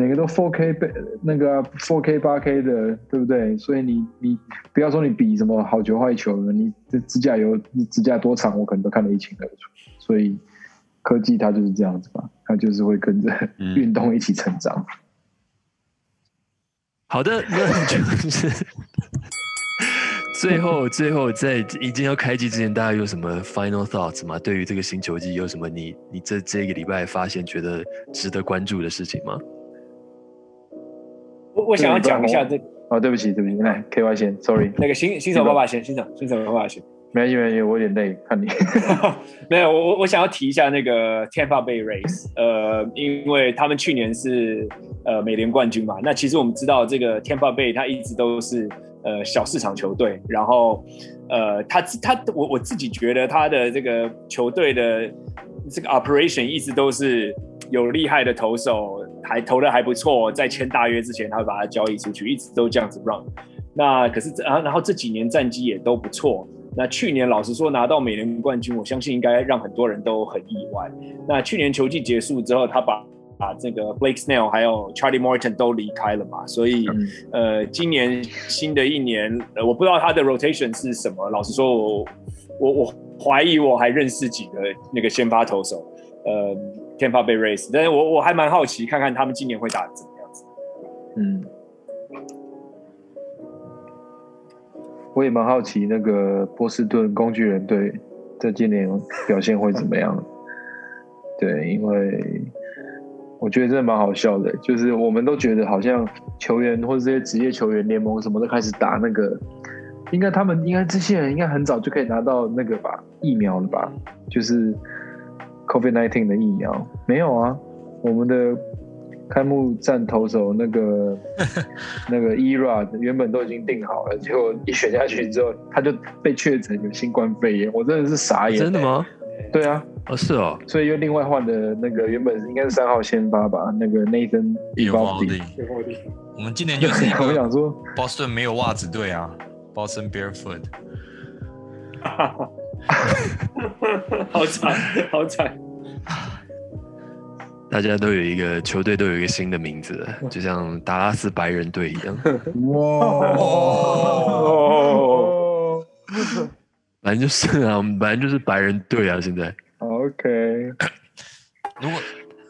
每个都 4K 被那个 4K 8K 的，对不对？所以你你不要说你比什么好球坏球了，你这指甲油指甲多长，我可能都看得一清二楚。所以科技它就是这样子吧，它就是会跟着嗯 运动一起成长。好的，那就是 最后最后在已经要开机之前，大家有什么 final thoughts 吗？对于这个新球季有什么你你这这个礼拜发现觉得值得关注的事情吗？我我想要讲一下这哦，对不起，对不起，来 KY 先，sorry，那个新新手爸爸先，新手新手爸爸先。没关系，没关系，我有点累，看你。没有，我我我想要提一下那个 Tampa Bay Rays，呃，因为他们去年是呃美联冠军嘛。那其实我们知道这个 Tampa Bay 它一直都是呃小市场球队，然后呃他他我我自己觉得他的这个球队的这个 operation 一直都是有厉害的投手，还投的还不错，在签大约之前，他会把它交易出去，一直都这样子 run。那可是啊，然后这几年战绩也都不错。那去年老实说拿到美联冠军，我相信应该让很多人都很意外。那去年球季结束之后，他把把这个 Blake Snell 还有 Charlie Morton 都离开了嘛，所以呃，今年新的一年，呃，我不知道他的 rotation 是什么。老实说，我我我怀疑我还认识几个那个先发投手，呃，Tampa Bay Rays，但是我我还蛮好奇，看看他们今年会打怎么样子。嗯。我也蛮好奇那个波士顿工具人队在今年表现会怎么样？对，因为我觉得真的蛮好笑的，就是我们都觉得好像球员或者这些职业球员联盟什么都开始打那个，应该他们应该这些人应该很早就可以拿到那个吧疫苗了吧？就是 COVID nineteen 的疫苗没有啊？我们的。开幕战投手那个 那个 ERA 原本都已经定好了，结果一选下去之后，他就被确诊有新冠肺炎，我真的是傻眼。真的吗？对啊，哦是哦，所以又另外换的那个原本应该是三号先发吧，那个 Nathan e v a l d i 我们今年就是一个 想说，Boston 没有袜子队啊，Boston Barefoot。好惨，好惨。大家都有一个球队，都有一个新的名字，就像达拉斯白人队一样。哇！反正就是啊，我们反正就是白人队啊。现在，OK。如果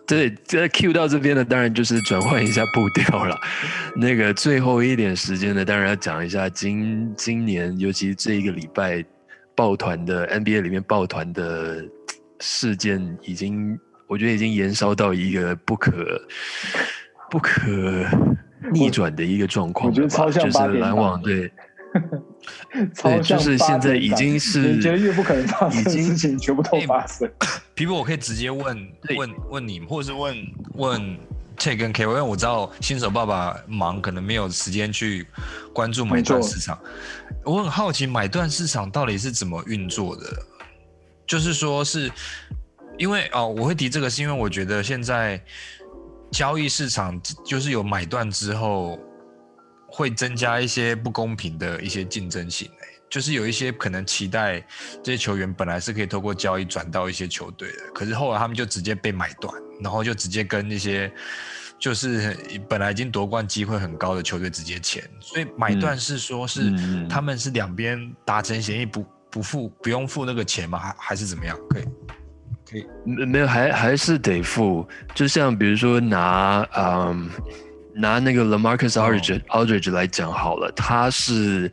对，这 Q 到这边呢，当然就是转换一下步调了。那个最后一点时间呢，当然要讲一下今今年，尤其这一个礼拜抱团的 NBA 里面抱团的事件已经。我觉得已经延烧到一个不可不可逆转的一个状况了吧？就是篮网队，对，就是现在已经是觉得越不可能发生的事情全部都发生。皮皮，我可以直接问问问你，或者是问问 Che 跟 K，因为我知道新手爸爸忙，可能没有时间去关注买断市场。我很好奇买断市场到底是怎么运作的，就是说是。因为哦，我会提这个，是因为我觉得现在交易市场就是有买断之后，会增加一些不公平的一些竞争性。就是有一些可能期待这些球员本来是可以透过交易转到一些球队的，可是后来他们就直接被买断，然后就直接跟那些就是本来已经夺冠机会很高的球队直接签。所以买断是说是他们是两边达成协议，不不付不用付那个钱吗？还还是怎么样？可以。没没有，还还是得付。就像比如说拿嗯拿那个 Lamarcus Aldridge Aldridge 来讲好了，他是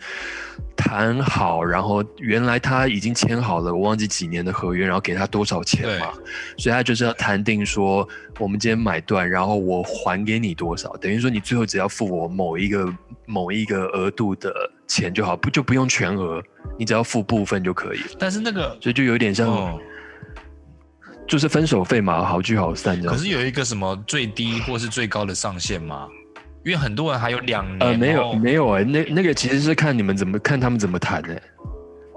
谈好，然后原来他已经签好了，我忘记几年的合约，然后给他多少钱嘛，所以他就是要谈定说，我们今天买断，然后我还给你多少，等于说你最后只要付我某一个某一个额度的钱就好，不就不用全额，你只要付部分就可以。但是那个，所以就有点像。就是分手费嘛，好聚好散这样。可是有一个什么最低或是最高的上限吗？因为很多人还有两年。呃，没有没有哎，那那个其实是看你们怎么看他们怎么谈的。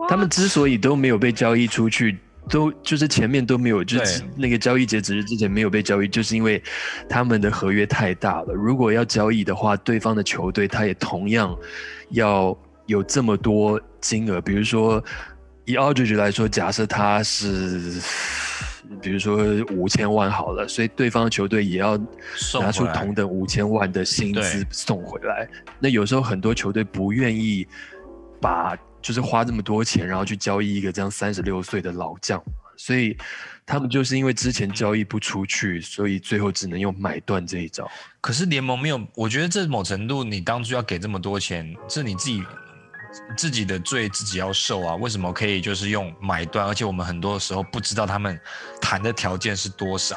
他们之所以都没有被交易出去，都就是前面都没有，就是那个交易截止日之前没有被交易，就是因为他们的合约太大了。如果要交易的话，对方的球队他也同样要有这么多金额。比如说以 Aldridge 来说，假设他是。比如说五千万好了，所以对方的球队也要拿出同等五千万的薪资送回来。那有时候很多球队不愿意把就是花这么多钱，然后去交易一个这样三十六岁的老将，所以他们就是因为之前交易不出去，所以最后只能用买断这一招。可是联盟没有，我觉得这某程度你当初要给这么多钱，是你自己。自己的罪自己要受啊！为什么可以就是用买断？而且我们很多时候不知道他们谈的条件是多少，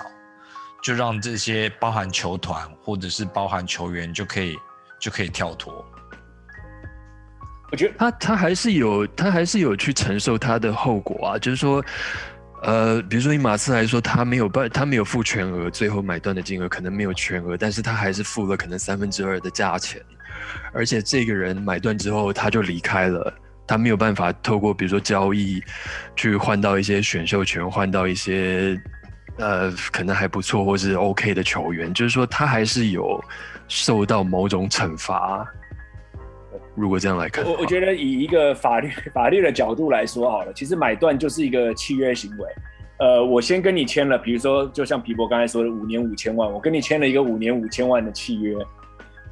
就让这些包含球团或者是包含球员就可以就可以跳脱。我觉得他他还是有他还是有去承受他的后果啊！就是说，呃，比如说以马刺来说，他没有办他没有付全额，最后买断的金额可能没有全额，但是他还是付了可能三分之二的价钱。而且这个人买断之后他就离开了，他没有办法透过比如说交易去换到一些选秀权，换到一些呃可能还不错或是 OK 的球员，就是说他还是有受到某种惩罚。如果这样来看，我我觉得以一个法律法律的角度来说好了，其实买断就是一个契约行为。呃，我先跟你签了，比如说就像皮博刚才说的五年五千万，我跟你签了一个五年五千万的契约。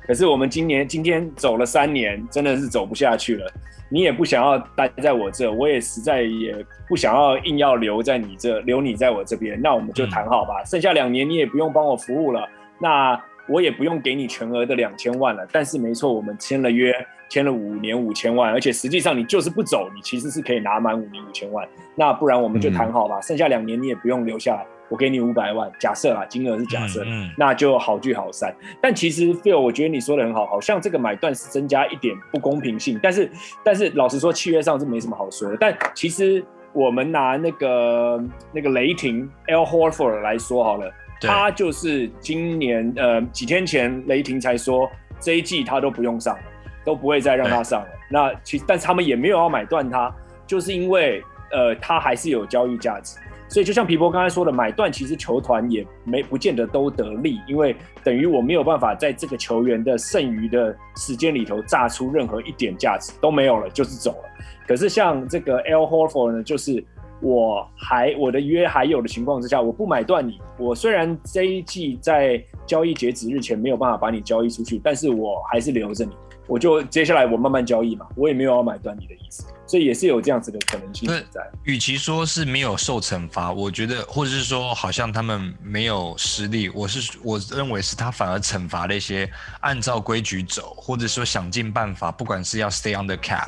可是我们今年今天走了三年，真的是走不下去了。你也不想要待在我这，我也实在也不想要硬要留在你这，留你在我这边。那我们就谈好吧，剩下两年你也不用帮我服务了，那我也不用给你全额的两千万了。但是没错，我们签了约，签了五年五千万，而且实际上你就是不走，你其实是可以拿满五年五千万。那不然我们就谈好吧，剩下两年你也不用留下来。我给你五百万，假设啦，金额是假设，那就好聚好散。但其实 Phil，我觉得你说的很好，好像这个买断是增加一点不公平性。但是，但是老实说，契约上是没什么好说的。但其实我们拿那个那个雷霆 L Horford 来说好了，他就是今年呃几天前雷霆才说这一季他都不用上了，都不会再让他上了。那其实，但是他们也没有要买断他，就是因为呃他还是有交易价值。所以就像皮波刚才说的，买断其实球团也没不见得都得利，因为等于我没有办法在这个球员的剩余的时间里头榨出任何一点价值都没有了，就是走了。可是像这个 L Horford 呢，就是我还我的约还有的情况之下，我不买断你，我虽然这一季在交易截止日前没有办法把你交易出去，但是我还是留着你。我就接下来我慢慢交易嘛，我也没有要买断你的意思，所以也是有这样子的可能性存在。与其说是没有受惩罚，我觉得或者是说好像他们没有实力，我是我认为是他反而惩罚了一些按照规矩走，或者说想尽办法，不管是要 stay on the cap，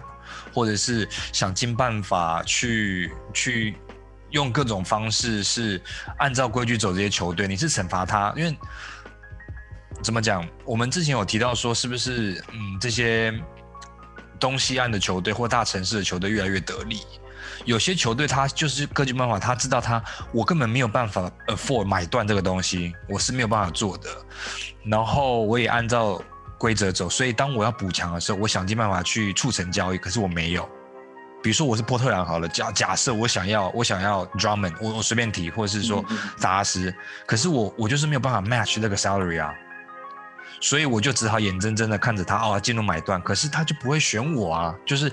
或者是想尽办法去去用各种方式是按照规矩走这些球队，你是惩罚他，因为。怎么讲？我们之前有提到说，是不是嗯，这些东西岸的球队或大城市的球队越来越得力？有些球队他就是各尽办法，他知道他我根本没有办法 afford 买断这个东西，我是没有办法做的。然后我也按照规则走，所以当我要补强的时候，我想尽办法去促成交易，可是我没有。比如说我是波特兰好了，假假设我想要我想要 Drummond，我我随便提，或者是说扎斯，可是我我就是没有办法 match 那个 salary 啊。所以我就只好眼睁睁的看着他哦进入买断，可是他就不会选我啊，就是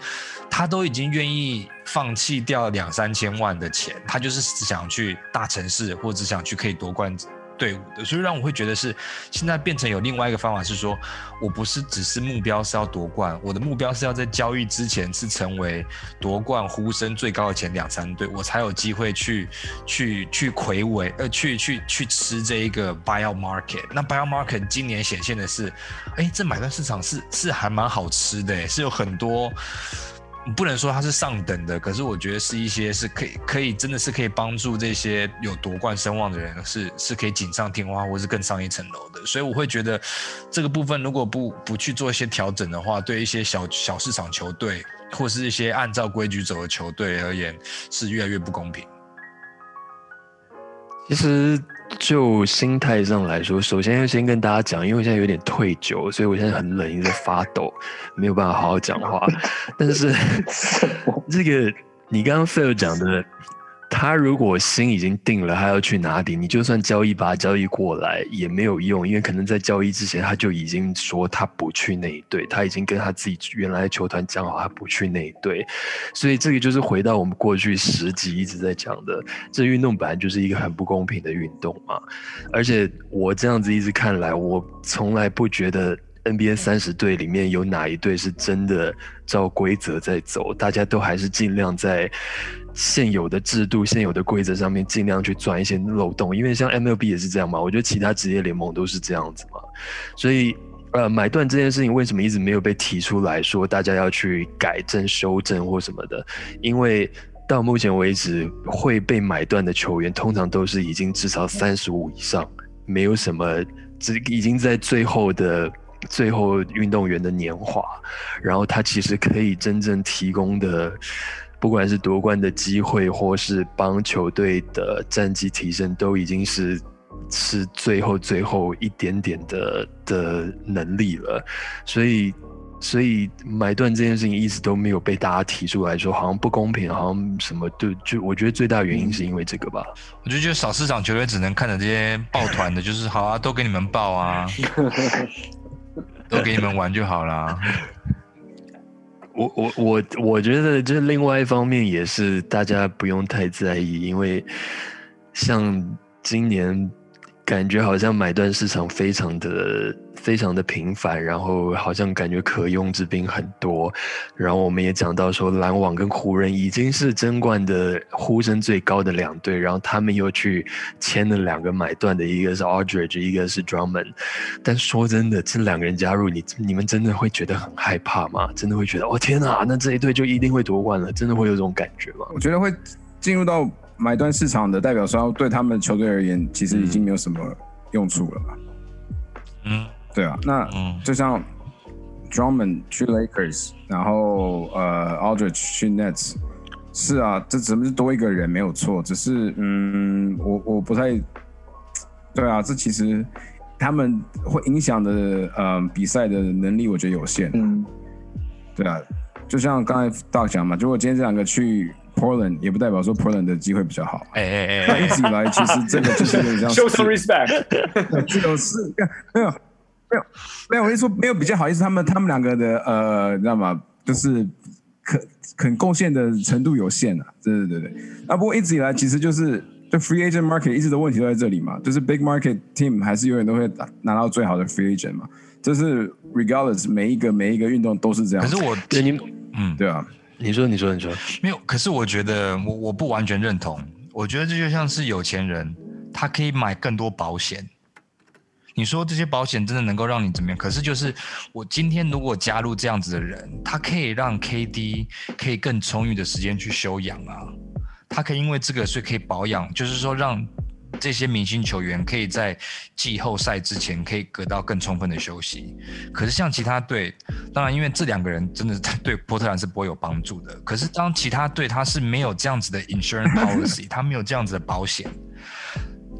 他都已经愿意放弃掉两三千万的钱，他就是只想去大城市或只想去可以夺冠。队伍的，所以让我会觉得是现在变成有另外一个方法是说，我不是只是目标是要夺冠，我的目标是要在交易之前是成为夺冠呼声最高的前两三队，我才有机会去去去魁伟呃去去去吃这一个 buyout market。那 buyout market 今年显现的是，哎，这买断市场是是还蛮好吃的，是有很多。不能说它是上等的，可是我觉得是一些是可以可以真的是可以帮助这些有夺冠声望的人，是是可以锦上添花或是更上一层楼的。所以我会觉得这个部分如果不不去做一些调整的话，对一些小小市场球队或是一些按照规矩走的球队而言，是越来越不公平。其实。就心态上来说，首先要先跟大家讲，因为我现在有点退酒，所以我现在很冷，一直在发抖，没有办法好好讲话。但是 这个你刚刚 Phil 讲的。他如果心已经定了，他要去哪里，你就算交易把他交易过来也没有用，因为可能在交易之前他就已经说他不去那一队，他已经跟他自己原来的球团讲好他不去那一队，所以这个就是回到我们过去十集一直在讲的，这运动本来就是一个很不公平的运动嘛，而且我这样子一直看来，我从来不觉得。NBA 三十队里面有哪一队是真的照规则在走？大家都还是尽量在现有的制度、现有的规则上面尽量去钻一些漏洞。因为像 MLB 也是这样嘛，我觉得其他职业联盟都是这样子嘛。所以，呃，买断这件事情为什么一直没有被提出来说大家要去改正、修正或什么的？因为到目前为止会被买断的球员，通常都是已经至少三十五以上，没有什么只已经在最后的。最后运动员的年华，然后他其实可以真正提供的，不管是夺冠的机会，或是帮球队的战绩提升，都已经是是最后最后一点点的的能力了。所以所以买断这件事情一直都没有被大家提出来说，好像不公平，好像什么，就就我觉得最大原因是因为这个吧。我就觉得少市场球队只能看着这些抱团的，就是好啊，都给你们抱啊，都给你们玩就好了。我我我我觉得这另外一方面也是大家不用太在意，因为像今年。感觉好像买断市场非常的非常的频繁，然后好像感觉可用之兵很多，然后我们也讲到说篮网跟湖人已经是争冠的呼声最高的两队，然后他们又去签了两个买断的，一个是 Aldridge，一个是 Drummond。但说真的，这两个人加入你，你们真的会觉得很害怕吗？真的会觉得哦天哪，那这一队就一定会夺冠了？真的会有这种感觉吗？我觉得会进入到。买断市场的代表说，对他们球队而言，其实已经没有什么用处了吧？嗯，对啊。那就像 Drummond 去 Lakers，然后呃 Aldridge 去 Nets，是啊，这只是多一个人没有错，只是嗯，我我不太对啊，这其实他们会影响的呃比赛的能力，我觉得有限。嗯，对啊，就像刚才大讲嘛，如果今天这两个去。Portland 也不代表说 Portland 的机会比较好。哎哎哎，一直以来其实这个就是有点像 show some respect。这种是没有没有没有，我跟你说没有比较好意思，他们他们两个的呃，你知道吗？就是可可贡献的程度有限啊。对对对对。啊，不过一直以来其实就是就 free agent market 一直的问题都在这里嘛，就是 big market team 还是永远都会拿到最好的 free agent 嘛。这是 regardless 每一个每一个运动都是这样。可是我对你嗯对啊。你说，你说，你说，没有。可是我觉得，我我不完全认同。我觉得这就像是有钱人，他可以买更多保险。你说这些保险真的能够让你怎么样？可是就是我今天如果加入这样子的人，他可以让 KD 可以更充裕的时间去休养啊。他可以因为这个所以可以保养，就是说让。这些明星球员可以在季后赛之前可以得到更充分的休息，可是像其他队，当然因为这两个人真的对波特兰是不会有帮助的。可是当其他队他是没有这样子的 insurance policy，他没有这样子的保险。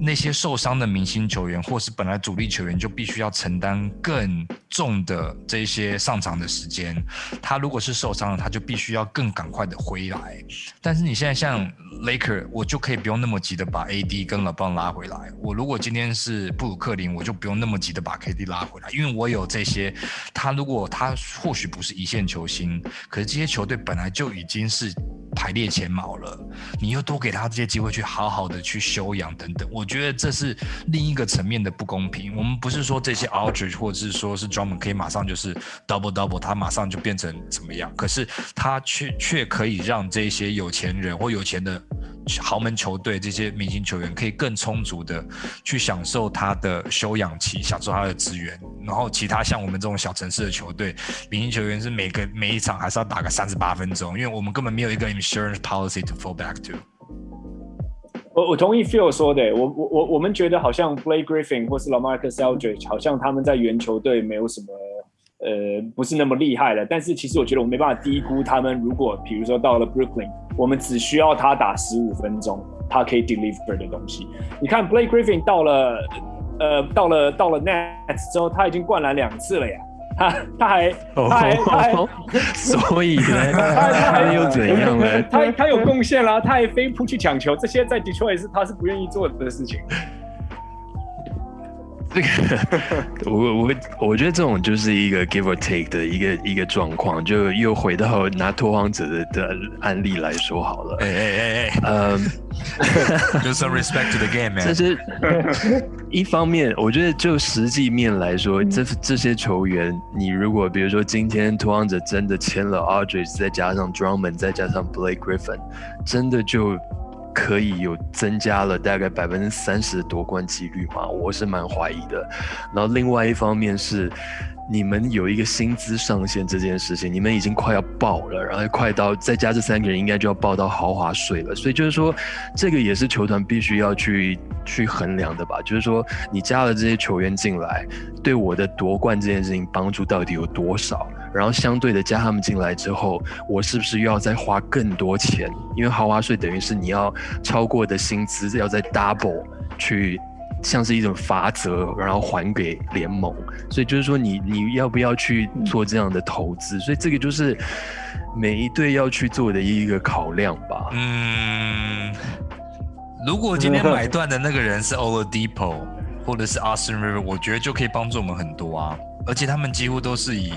那些受伤的明星球员，或是本来主力球员，就必须要承担更重的这些上场的时间。他如果是受伤了，他就必须要更赶快的回来。但是你现在像 Laker，我就可以不用那么急的把 AD 跟 LeBron 拉回来。我如果今天是布鲁克林，我就不用那么急的把 KD 拉回来，因为我有这些。他如果他或许不是一线球星，可是这些球队本来就已经是排列前茅了，你又多给他这些机会去好好的去修养等等，我。觉得这是另一个层面的不公平。我们不是说这些 Aldridge 或者是说是专门可以马上就是 double double，他马上就变成怎么样？可是他却却可以让这些有钱人或有钱的豪门球队这些明星球员可以更充足的去享受他的休养期，享受他的资源。然后其他像我们这种小城市的球队，明星球员是每个每一场还是要打个三十八分钟，因为我们根本没有一个 insurance policy to fall back to。我我同意 Phil 说的，我我我我们觉得好像 Blake Griffin 或是 Lamarcus Aldridge 好像他们在原球队没有什么呃不是那么厉害了，但是其实我觉得我没办法低估他们。如果比如说到了 Brooklyn，我们只需要他打十五分钟，他可以 deliver 的东西。你看 Blake Griffin 到了呃到了到了 Nets 之后，他已经灌篮两次了呀。他他还他还他还，所以呢，他他又怎样呢？他他有贡献啦，他还飞扑去抢球，这些在 Detroit 是他是不愿意做的事情。这个 我我我觉得这种就是一个 give or take 的一个一个状况，就又回到拿拓荒者的的案例来说好了。哎哎哎哎，嗯，do some respect to the game，这是一方面，我觉得就实际面来说，这这些球员，你如果比如说今天拓荒者真的签了 Audrey，再加上 Drummond，再加上 Blake Griffin，真的就。可以有增加了大概百分之三十的夺冠几率吗？我是蛮怀疑的。然后另外一方面是，你们有一个薪资上限这件事情，你们已经快要爆了，然后快到再加这三个人应该就要爆到豪华税了。所以就是说，这个也是球团必须要去去衡量的吧？就是说，你加了这些球员进来，对我的夺冠这件事情帮助到底有多少？然后相对的加他们进来之后，我是不是又要再花更多钱？因为豪华税等于是你要超过的薪资要再 double 去像是一种罚则，然后还给联盟。所以就是说，你你要不要去做这样的投资？所以这个就是每一队要去做的一个考量吧。嗯，如果今天买断的那个人是 Oladipo 或者是 Austin River，我觉得就可以帮助我们很多啊。而且他们几乎都是以。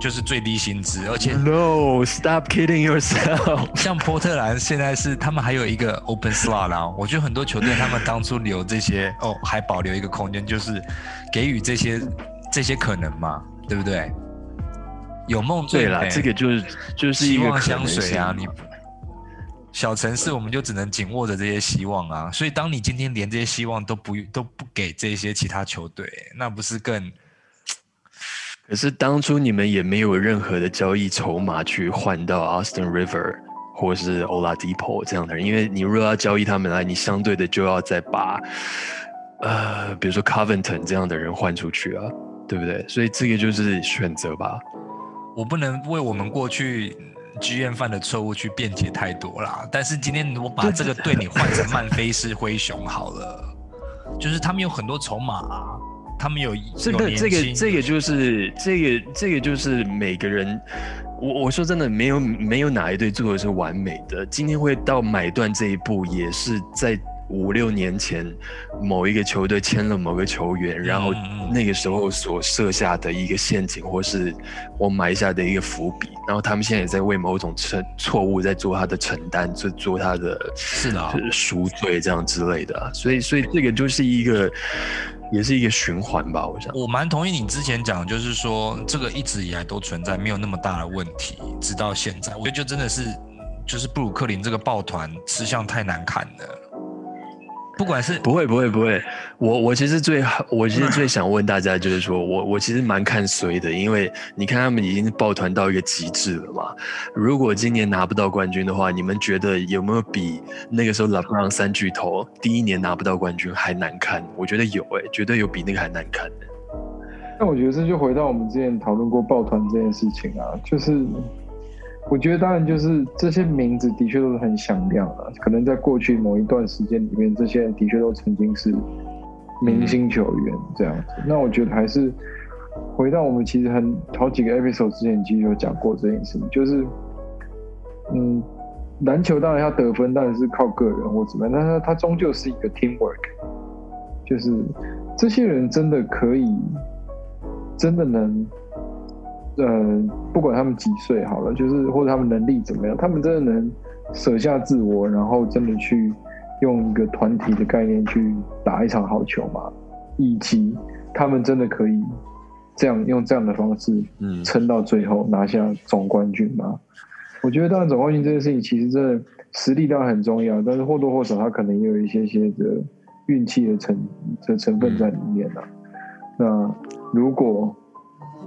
就是最低薪资，而且 No, stop kidding yourself。像波特兰现在是他们还有一个 open slot 啊，我觉得很多球队他们当初留这些哦，还保留一个空间，就是给予这些这些可能嘛，对不对？有梦最美，这个就是就是希望香水啊。你小城市我们就只能紧握着这些希望啊，所以当你今天连这些希望都不都不给这些其他球队，那不是更？可是当初你们也没有任何的交易筹码去换到 Austin River 或是 Oladipo 这样的人，因为你如果要交易他们来，你相对的就要再把呃，比如说 Covington 这样的人换出去啊，对不对？所以这个就是选择吧。我不能为我们过去剧院犯的错误去辩解太多啦。但是今天我把这个对你换成曼菲斯灰熊好了，就是他们有很多筹码。他们有这个这个这个就是这个这个就是每个人，我我说真的没有没有哪一队做的是完美的。今天会到买断这一步，也是在五六年前某一个球队签了某个球员，然后那个时候所设下的一个陷阱，或是我埋下的一个伏笔。然后他们现在也在为某种错错误在做他的承担，做做他的是的赎罪这样之类的。所以所以这个就是一个。也是一个循环吧，我想。我蛮同意你之前讲，就是说这个一直以来都存在，没有那么大的问题，直到现在，我觉得就真的是，就是布鲁克林这个抱团吃相太难看了。不管是不会不会不会，我我其实最我其实最想问大家就是说我我其实蛮看衰的，因为你看他们已经抱团到一个极致了嘛。如果今年拿不到冠军的话，你们觉得有没有比那个时候 LeBron 三巨头第一年拿不到冠军还难看？我觉得有哎，绝对有比那个还难看的。那我觉得这就回到我们之前讨论过抱团这件事情啊，就是。我觉得当然就是这些名字的确都是很响亮的，可能在过去某一段时间里面，这些人的确都曾经是明星球员这样子。那我觉得还是回到我们其实很好几个 episode 之前其实有讲过这件事情，就是嗯，篮球当然要得分当然是靠个人或怎么样，但是它终究是一个 teamwork，就是这些人真的可以，真的能。呃，不管他们几岁好了，就是或者他们能力怎么样，他们真的能舍下自我，然后真的去用一个团体的概念去打一场好球吗？以及他们真的可以这样用这样的方式，嗯，撑到最后拿下总冠军吗？我觉得当然总冠军这件事情，其实真的实力当然很重要，但是或多或少他可能也有一些些的运气的成的成分在里面呢。那如果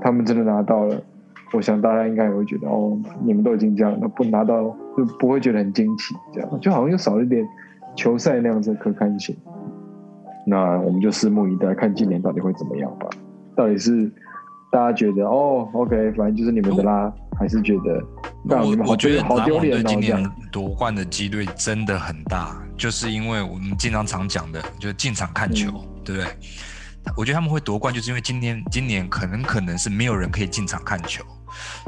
他们真的拿到了，我想大家应该也会觉得哦，你们都已经这样那，不拿到就不会觉得很惊奇，这样就好像又少了一点球赛那样子可看性。那我们就拭目以待，看今年到底会怎么样吧。到底是大家觉得哦，OK，反正就是你们的啦，还是觉得？我我觉得好丢脸哦，今年夺冠的几率真的很大，就是因为我们经常常讲的，就是进场看球，对不对？我觉得他们会夺冠，就是因为今天今年可能可能是没有人可以进场看球，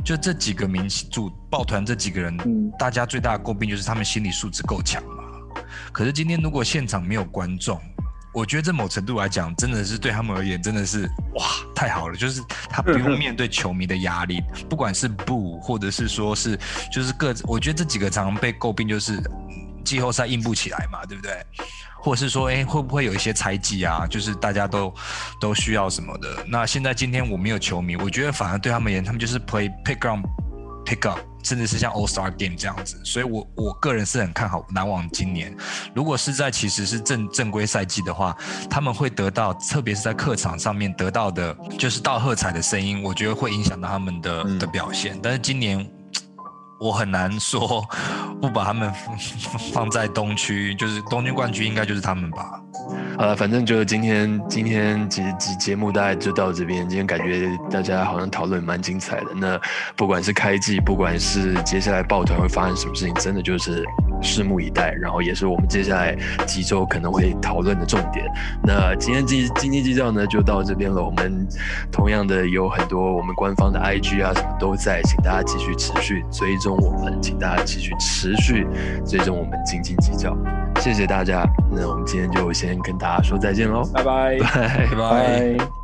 就这几个明星主抱团这几个人，大家最大的诟病就是他们心理素质够强嘛。可是今天如果现场没有观众，我觉得这某程度来讲，真的是对他们而言真的是哇太好了，就是他不用面对球迷的压力，不管是不或者是说是就是各，我觉得这几个常常被诟病就是季后赛硬不起来嘛，对不对？或者是说，哎，会不会有一些猜忌啊？就是大家都都需要什么的。那现在今天我没有球迷，我觉得反而对他们而言，他们就是 play pick up pick up，甚至是像 All Star Game 这样子。所以，我我个人是很看好篮网今年。如果是在其实是正正规赛季的话，他们会得到，特别是在客场上面得到的，就是到喝彩的声音，我觉得会影响到他们的的表现。但是今年。我很难说不把他们 放在东区，就是东区冠军应该就是他们吧。好了，反正就今天今天节节节目大概就到这边。今天感觉大家好像讨论蛮精彩的。那不管是开季，不管是接下来抱团会发生什么事情，真的就是拭目以待。然后也是我们接下来几周可能会讨论的重点。那今天经经济计较呢就到这边了。我们同样的有很多我们官方的 IG 啊什么都在，请大家继续持续追踪我们，请大家继续持续追踪我们斤斤计较。谢谢大家，那我们今天就先跟大家说再见喽，拜拜，拜拜拜。